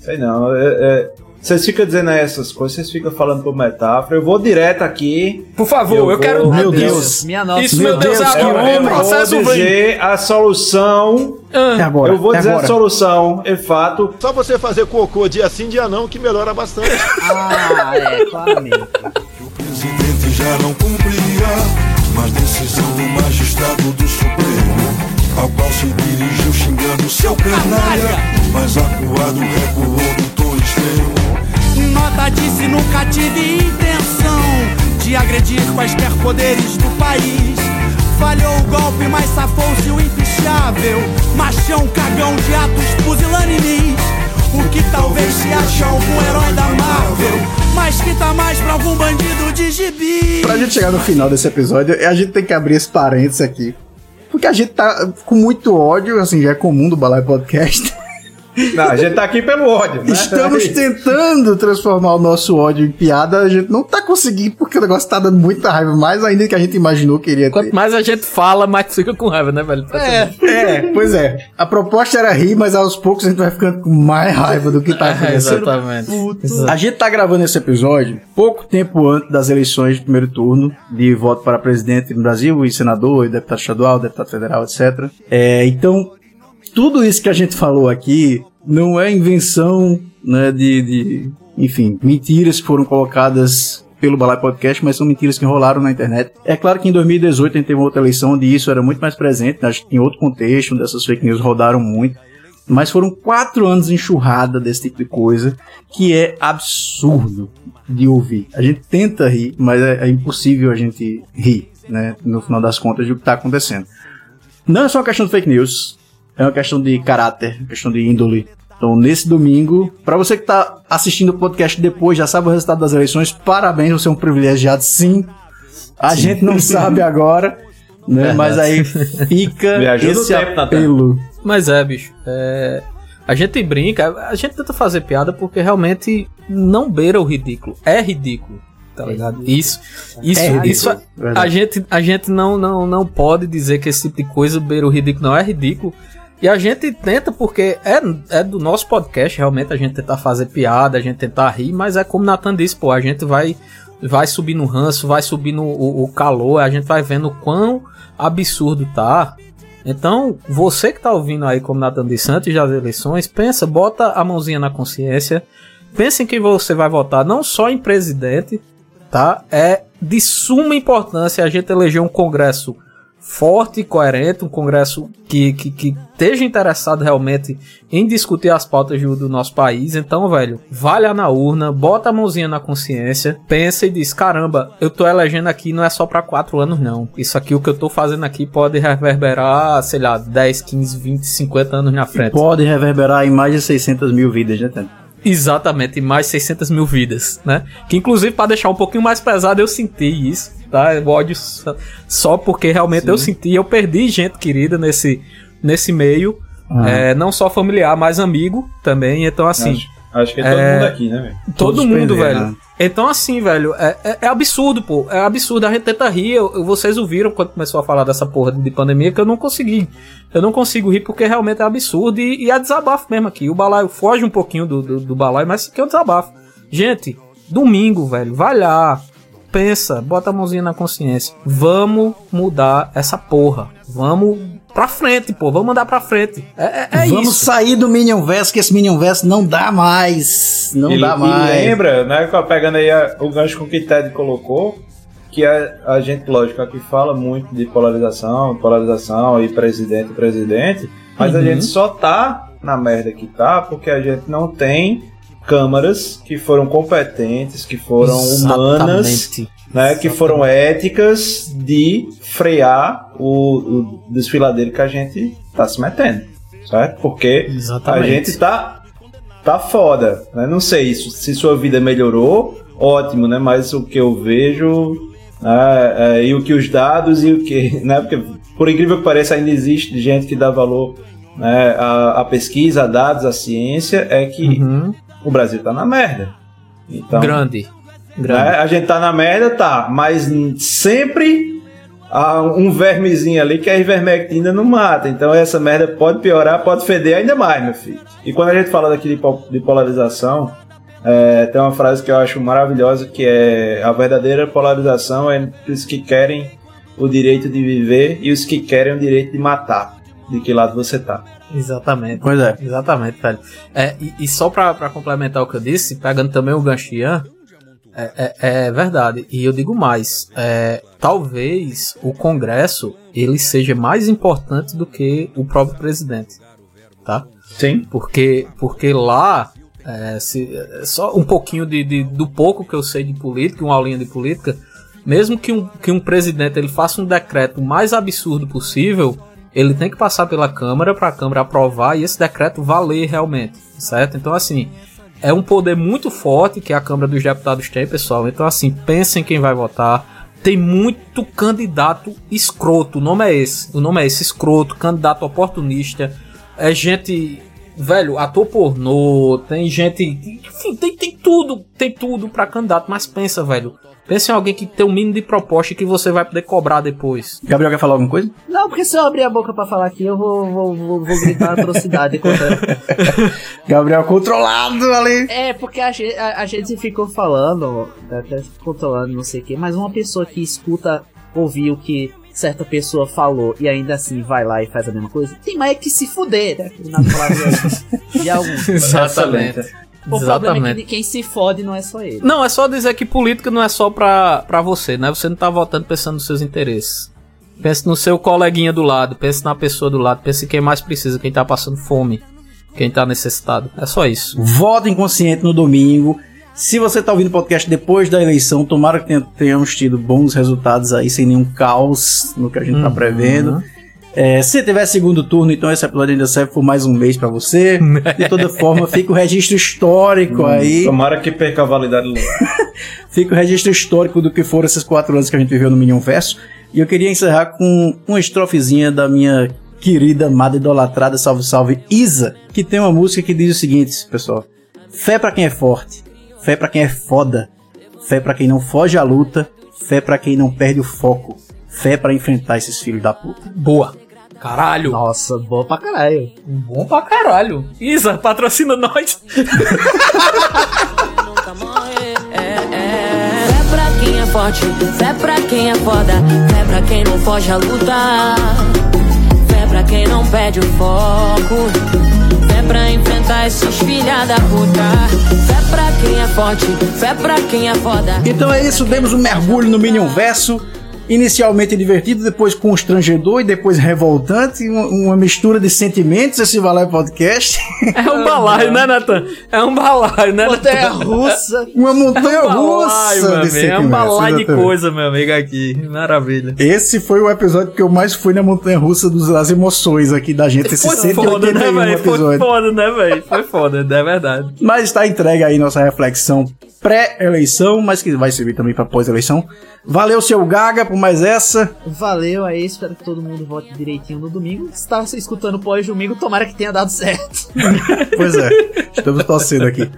Speaker 5: Sei não. é- é- Vocês ficam dizendo essas coisas, vocês ficam falando por metáfora. Eu vou direto aqui.
Speaker 8: Por favor, eu,
Speaker 5: vou-
Speaker 8: quero.
Speaker 9: Meu Deus.
Speaker 2: Minha nossa.
Speaker 8: Isso, meu Deus,
Speaker 9: Deus,
Speaker 8: é processo
Speaker 5: eu vou
Speaker 8: vem.
Speaker 5: dizer a solução.
Speaker 9: É agora.
Speaker 5: eu vou
Speaker 9: é
Speaker 5: dizer
Speaker 9: agora.
Speaker 5: a solução, é fato.
Speaker 36: Só você fazer cocô dia sim, dia não, que melhora bastante.
Speaker 2: Ah, é, claramente.
Speaker 32: O presidente já não cumpria mais decisão do magistrado do Supremo, ao qual se dirigiu xingando seu canalha, mas acuado recuou no tom extremo.
Speaker 20: Nota disse nunca tive intenção de agredir quaisquer poderes do país. Falhou o golpe, mas safou-se o infichável. Machão, cagão de atos pusilânimes. O que talvez se ache algum herói da Marvel, mas que tá mais pra algum bandido de gibi.
Speaker 9: Pra gente chegar no final desse episódio, a gente tem que abrir esse parênteses aqui. Porque a gente tá com muito ódio, assim, já é comum do Balai Podcast.
Speaker 5: Não, a gente tá aqui pelo ódio, né?
Speaker 9: Estamos tentando transformar o nosso ódio em piada, a gente não tá conseguindo porque o negócio tá dando muita raiva, mais ainda que a gente imaginou que iria ter.
Speaker 8: Quanto mais a gente fala, mais fica com raiva, né, velho?
Speaker 9: É, é, pois é. A proposta era rir, mas aos poucos a gente vai ficando com mais raiva do que tá (laughs)
Speaker 8: É,
Speaker 9: acontecendo.
Speaker 8: exatamente.
Speaker 9: A gente tá gravando esse episódio pouco tempo antes das eleições de primeiro turno de voto para presidente no Brasil, e senador, e deputado estadual, deputado federal, etc. É, então, tudo isso que a gente falou aqui não é invenção né, de, de, enfim, mentiras que foram colocadas pelo Balai Podcast, mas são mentiras que rolaram na internet. É claro que em 2018 a gente teve uma outra eleição onde isso era muito mais presente, né, acho que em outro contexto, onde essas fake news rodaram muito. Mas foram quatro anos de enxurrada desse tipo de coisa, que é absurdo de ouvir. A gente tenta rir, mas é, é impossível a gente rir, né? No final das contas, do que está acontecendo. Não é só uma questão de fake news, é uma questão de caráter, questão de índole. Então, nesse domingo, para você que tá assistindo o podcast depois, já sabe o resultado das eleições, parabéns, você é um privilegiado, sim. A gente não sabe agora, né? Mas aí fica
Speaker 5: Me ajuda
Speaker 9: esse
Speaker 5: o tempo, Natan.
Speaker 9: apelo.
Speaker 8: Mas é, bicho. é, A gente brinca, a gente tenta fazer piada porque realmente não beira o ridículo. É ridículo. Tá ligado? Isso, isso,
Speaker 9: É
Speaker 8: isso. a-. A gente, a gente não, não, não pode dizer que esse tipo de coisa beira o ridículo, não é ridículo. E a gente tenta porque é, é do nosso podcast, realmente, a gente tentar fazer piada, a gente tentar rir, mas é como o Nathan disse, pô, a gente vai, vai subir no ranço, vai subir o, o calor, a gente vai vendo o quão absurdo tá. Então, você que tá ouvindo aí, como Nathan disse antes das eleições, pensa, bota a mãozinha na consciência, pensa em quem você vai votar, não só em presidente, tá? É de suma importância a gente eleger um congresso forte e coerente, um congresso que, que, que esteja interessado realmente em discutir as pautas do, do nosso país. Então, velho, vai lá na urna, bota a mãozinha na consciência, pensa e diz: caramba, eu tô elegendo aqui não é só para quatro anos, não. Isso aqui, o que eu tô fazendo aqui pode reverberar, sei lá, 10, 15, 20, 50 anos na frente.
Speaker 9: Pode reverberar em mais de 600 mil vidas, né, Tânia?
Speaker 8: Exatamente, mais 600 mil vidas, né? Que inclusive, para deixar um pouquinho mais pesado, eu senti isso, tá? O ódio só- porque realmente eu senti, eu perdi gente querida nesse, nesse meio,
Speaker 5: Ah.
Speaker 8: é, não só familiar, mas amigo também, então assim...
Speaker 5: Acho- acho que é todo mundo aqui, né, velho?
Speaker 8: Todo
Speaker 5: Todos
Speaker 8: mundo,
Speaker 5: perderam,
Speaker 8: velho.
Speaker 5: né?
Speaker 8: Então, assim, velho, é, é- é absurdo, pô. É absurdo. A gente tenta rir. Eu- eu- vocês ouviram quando começou a falar dessa porra de pandemia que eu não consegui. Eu não consigo rir porque realmente é absurdo e, e é desabafo mesmo aqui. O balaio foge um pouquinho do, do, do balaio, mas isso aqui é um desabafo. Gente, domingo, velho, vai lá. Pensa, bota a mãozinha na consciência. Vamos mudar essa porra. Vamos pra frente, pô. Vamos andar pra frente. É, é, é
Speaker 9: Vamos
Speaker 8: isso.
Speaker 9: sair do Minion Verso, que esse Minion Verso não dá mais. Não
Speaker 5: e,
Speaker 9: dá
Speaker 5: e
Speaker 9: mais.
Speaker 5: lembra, né, pegando aí a- o gancho com que o Ted colocou, que a, a gente, lógico, aqui fala muito de polarização, polarização e presidente, presidente, mas a
Speaker 8: Uhum.
Speaker 5: gente só tá na merda que tá porque a gente não tem câmaras que foram competentes, que foram humanas,
Speaker 8: Exatamente.
Speaker 5: né, que foram éticas de frear o, o desfiladeiro que a gente tá se metendo, certo? Porque
Speaker 8: Exatamente.
Speaker 5: a gente tá tá foda, né? Não sei se, se sua vida melhorou, ótimo, né? Mas o que eu vejo né, é, e o que os dados e o que, (laughs) né? Porque por incrível que pareça ainda existe gente que dá valor né, à, à pesquisa, a dados, à ciência, é que o Brasil tá na merda. Então.
Speaker 8: Grande. Grande.
Speaker 5: né, a gente tá na merda, tá, mas sempre há um vermezinho ali que a ivermectina não mata. Então essa merda pode piorar, pode feder ainda mais, meu filho. E quando a gente fala daqui de polarização, É, tem uma frase que eu acho maravilhosa que é a verdadeira polarização é entre os que querem o direito de viver e os que querem o direito de matar. De que lado você tá?
Speaker 8: Exatamente.
Speaker 9: Pois é.
Speaker 8: Exatamente, velho. É, e, e só pra, pra complementar o que eu disse, pegando também o gancho Ian, é, é, é verdade. E eu digo mais. É, talvez o Congresso ele seja mais importante do que o próprio presidente. Tá?
Speaker 5: Sim.
Speaker 8: Porque, porque lá. É, se, é só um pouquinho de, de- do pouco que eu sei de política, uma aulinha de política, mesmo que um, que um presidente ele faça um decreto mais absurdo possível, ele tem que passar pela Câmara para a Câmara aprovar e esse decreto valer realmente, certo? Então, assim, é um poder muito forte que a Câmara dos Deputados tem, pessoal. Então, assim, pensem quem vai votar. Tem muito candidato escroto, o nome é esse. O nome é esse, escroto, candidato oportunista. É gente, velho, ator pornô, tem gente. Enfim, tem, tem tudo, tem tudo pra candidato, mas pensa, velho. Pensa em alguém que tem um mínimo de proposta e que você vai poder cobrar depois.
Speaker 9: Gabriel quer falar alguma coisa?
Speaker 2: Não, porque se eu abrir a boca pra falar aqui, eu vou, vou, vou, vou gritar atrocidade contra. (laughs)
Speaker 9: Gabriel controlado ali.
Speaker 2: É, porque a gente, a, a gente ficou falando, até controlando, não sei o que, mas uma pessoa que escuta ouvir o que certa pessoa falou e ainda assim vai lá e faz a mesma coisa, tem mais que se fuder, né? Nas palavras (laughs) de alguns.
Speaker 8: Exatamente.
Speaker 2: O problema é que
Speaker 8: Exatamente.
Speaker 2: de quem se fode não é só ele.
Speaker 8: Não, é só dizer que política não é só pra, pra você, né? Você não tá votando pensando nos seus interesses. Pense no seu coleguinha do lado, pense na pessoa do lado, pense em quem mais precisa, quem tá passando fome, quem tá necessitado. É só isso.
Speaker 9: Votem consciente no domingo. Se você tá ouvindo o podcast depois da eleição, tomara que tenha- tenhamos tido bons resultados aí, sem nenhum caos no que a gente tá
Speaker 8: Uhum.
Speaker 9: É, se tiver segundo turno, então esse episódio ainda serve por mais um mês pra você. De toda (laughs) forma, fica o registro histórico aí.
Speaker 5: Tomara que perca a validade logo. (laughs)
Speaker 9: Fica o registro histórico do que foram esses quatro anos que a gente viveu no Minion Verso. E eu queria encerrar com uma estrofezinha da minha querida, amada, idolatrada, salve, salve, Isa, que tem uma música que diz o seguinte, pessoal. Fé pra quem é forte, fé pra quem é foda, fé pra quem não foge à luta, fé pra quem não perde o foco, fé pra enfrentar esses filhos da puta.
Speaker 8: Boa. Caralho.
Speaker 2: Nossa, boa pra caralho.
Speaker 8: Bom pra caralho. Isa, patrocina nós.
Speaker 30: Fé pra quem é forte, fé pra quem é foda, fé pra quem não foge à luta, fé pra quem não perde o foco, fé pra enfrentar esses filha da puta, fé pra quem é forte, fé pra quem é foda.
Speaker 9: Então é isso, demos um mergulho no Minion Verso. Inicialmente divertido, depois constrangedor e depois revoltante. Uma, uma mistura de sentimentos esse Valé Podcast. (laughs)
Speaker 8: É um balaio, né, Nathan? É um balaio, né,
Speaker 2: Montanha
Speaker 8: Nathan?
Speaker 2: russa.
Speaker 9: Uma montanha
Speaker 8: É um
Speaker 9: russa
Speaker 8: balaio,
Speaker 9: de
Speaker 8: meu amigo. É um balaio de coisa, meu amigo, aqui. Maravilha.
Speaker 9: Esse foi o episódio que eu mais fui na montanha russa dos- das emoções aqui da gente. Esse
Speaker 8: Foi foda,
Speaker 9: 181
Speaker 8: né, velho? Foi foda, né, velho? Foi foda, é verdade.
Speaker 9: Mas está entregue aí nossa reflexão pré-eleição, mas que vai servir também para pós-eleição. Valeu, seu Gaga, por mais essa.
Speaker 2: Valeu aí, espero que todo mundo vote direitinho no domingo. Se tá escutando pós-domingo, tomara que tenha dado certo. (laughs)
Speaker 9: Pois é, estamos torcendo aqui.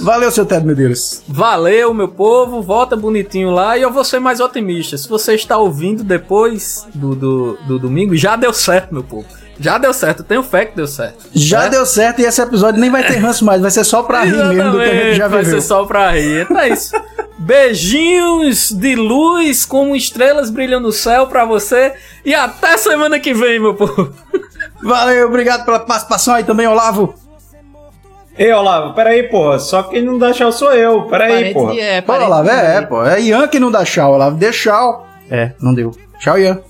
Speaker 9: Valeu, seu Ted Medeiros.
Speaker 8: Valeu, meu povo. Volta bonitinho lá e eu vou ser mais otimista. Se você está ouvindo depois do, do, do domingo, já deu certo, meu povo. Já deu certo. Tenho fé que deu certo.
Speaker 9: Já deu certo e esse episódio nem vai ter (laughs) ranço mais, vai ser só pra rir mesmo do que a gente já
Speaker 8: Vai
Speaker 9: viveu.
Speaker 8: ser só pra rir. Então é isso. (laughs) Beijinhos de luz como estrelas brilham no céu pra você. E até semana que vem, meu povo. (laughs)
Speaker 9: Valeu, obrigado pela participação aí também, Olavo.
Speaker 5: Ei, Olavo, peraí, porra. Só quem não dá tchau sou eu. Peraí, porra.
Speaker 2: é,
Speaker 9: Pô, Olavo, é, é, pô. É Ian que não dá tchau, Olavo. Dê tchau. É, não deu. Tchau, Ian.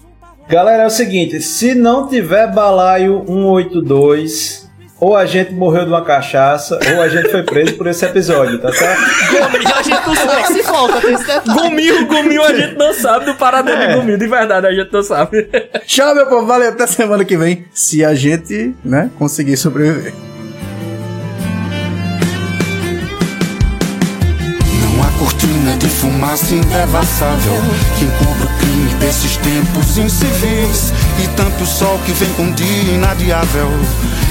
Speaker 5: Galera, é o seguinte: se não tiver balaio 182, ou a gente morreu de uma cachaça, ou a gente foi preso por esse episódio, tá certo?
Speaker 2: a gente não sabe se volta, tem esse detalhe.
Speaker 8: Gominho, gominho a gente não sabe do paradeiro de gominho. De verdade, a gente não sabe.
Speaker 9: Tchau, meu povo. Valeu, até semana que vem. Se a gente, né, conseguir sobreviver.
Speaker 31: Cortina de fumaça indevassável que encobre o crime desses tempos incivis. E tanto sol que vem com dia inadiável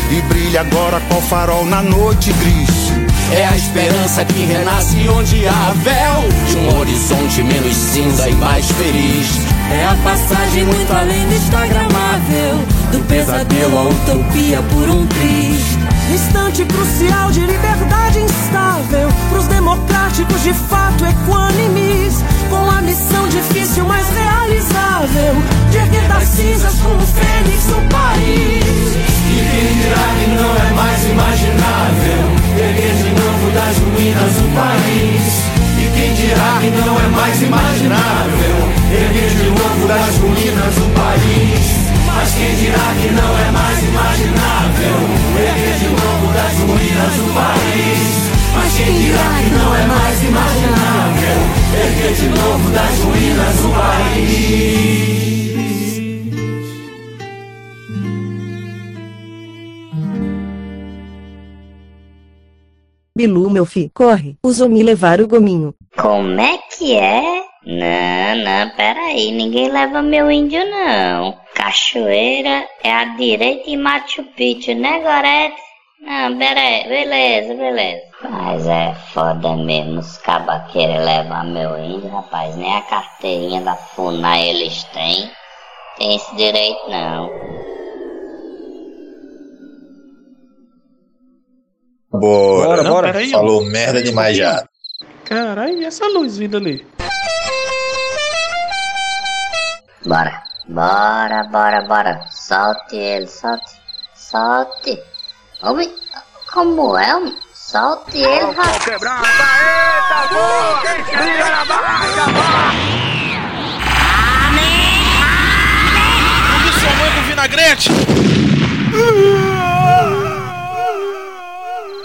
Speaker 31: e brilha agora qual farol na noite gris.
Speaker 7: É a esperança que renasce onde há véu de um horizonte menos cinza e mais feliz.
Speaker 30: É a passagem muito além do instagramável, do pesadelo à utopia por um triz. Instante crucial de liberdade instável Pros democráticos de fato equânimes Com a missão difícil, mas realizável De erguer das cinzas como fênix o país
Speaker 14: E quem dirá que não é mais imaginável? Erguer de novo das ruínas o país e quem dirá que não é mais imaginável? Erguer de novo das ruínas o país Mas quem dirá que não é mais imaginável? Erguer de novo das ruínas o país. Mas quem dirá que não é mais imaginável? Erguer de novo das ruínas o país.
Speaker 1: Bilu, meu fi, corre, usou me levar o gominho.
Speaker 37: Como é que é? Não, não, peraí, ninguém leva meu índio não. Cachoeira é a direita em Machu Picchu, né, Gorete? Não, peraí, beleza, beleza. Mas é foda mesmo, os cabas querem levar meu índio, rapaz. Nem a carteirinha da FUNAI eles têm. Tem esse direito não.
Speaker 38: Bora,
Speaker 10: Não,
Speaker 38: bora.
Speaker 10: peraí,
Speaker 38: Falou merda demais já.
Speaker 10: Caralho, e essa luz vindo ali?
Speaker 37: Bora, bora, bora, bora. Solte ele, solte, solte. Homem, como é? homem? Solte ele, rapaz.
Speaker 20: quebrando, eita, boa! Briga na barraca,
Speaker 10: Tudo sua mãe com vinagrete!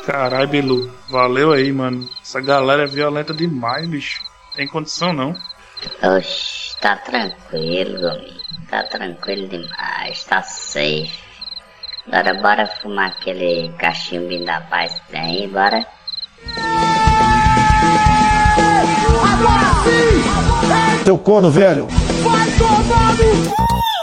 Speaker 10: Caralho, Bilu, valeu aí, mano. Essa galera é violenta demais, bicho. Tem condição não.
Speaker 37: Oxi, tá tranquilo, Gominho. Tá tranquilo demais, tá safe. Agora bora fumar aquele cachimbinho da paz que tem aí, bora?
Speaker 17: Seu corno velho.
Speaker 20: Vai tomando!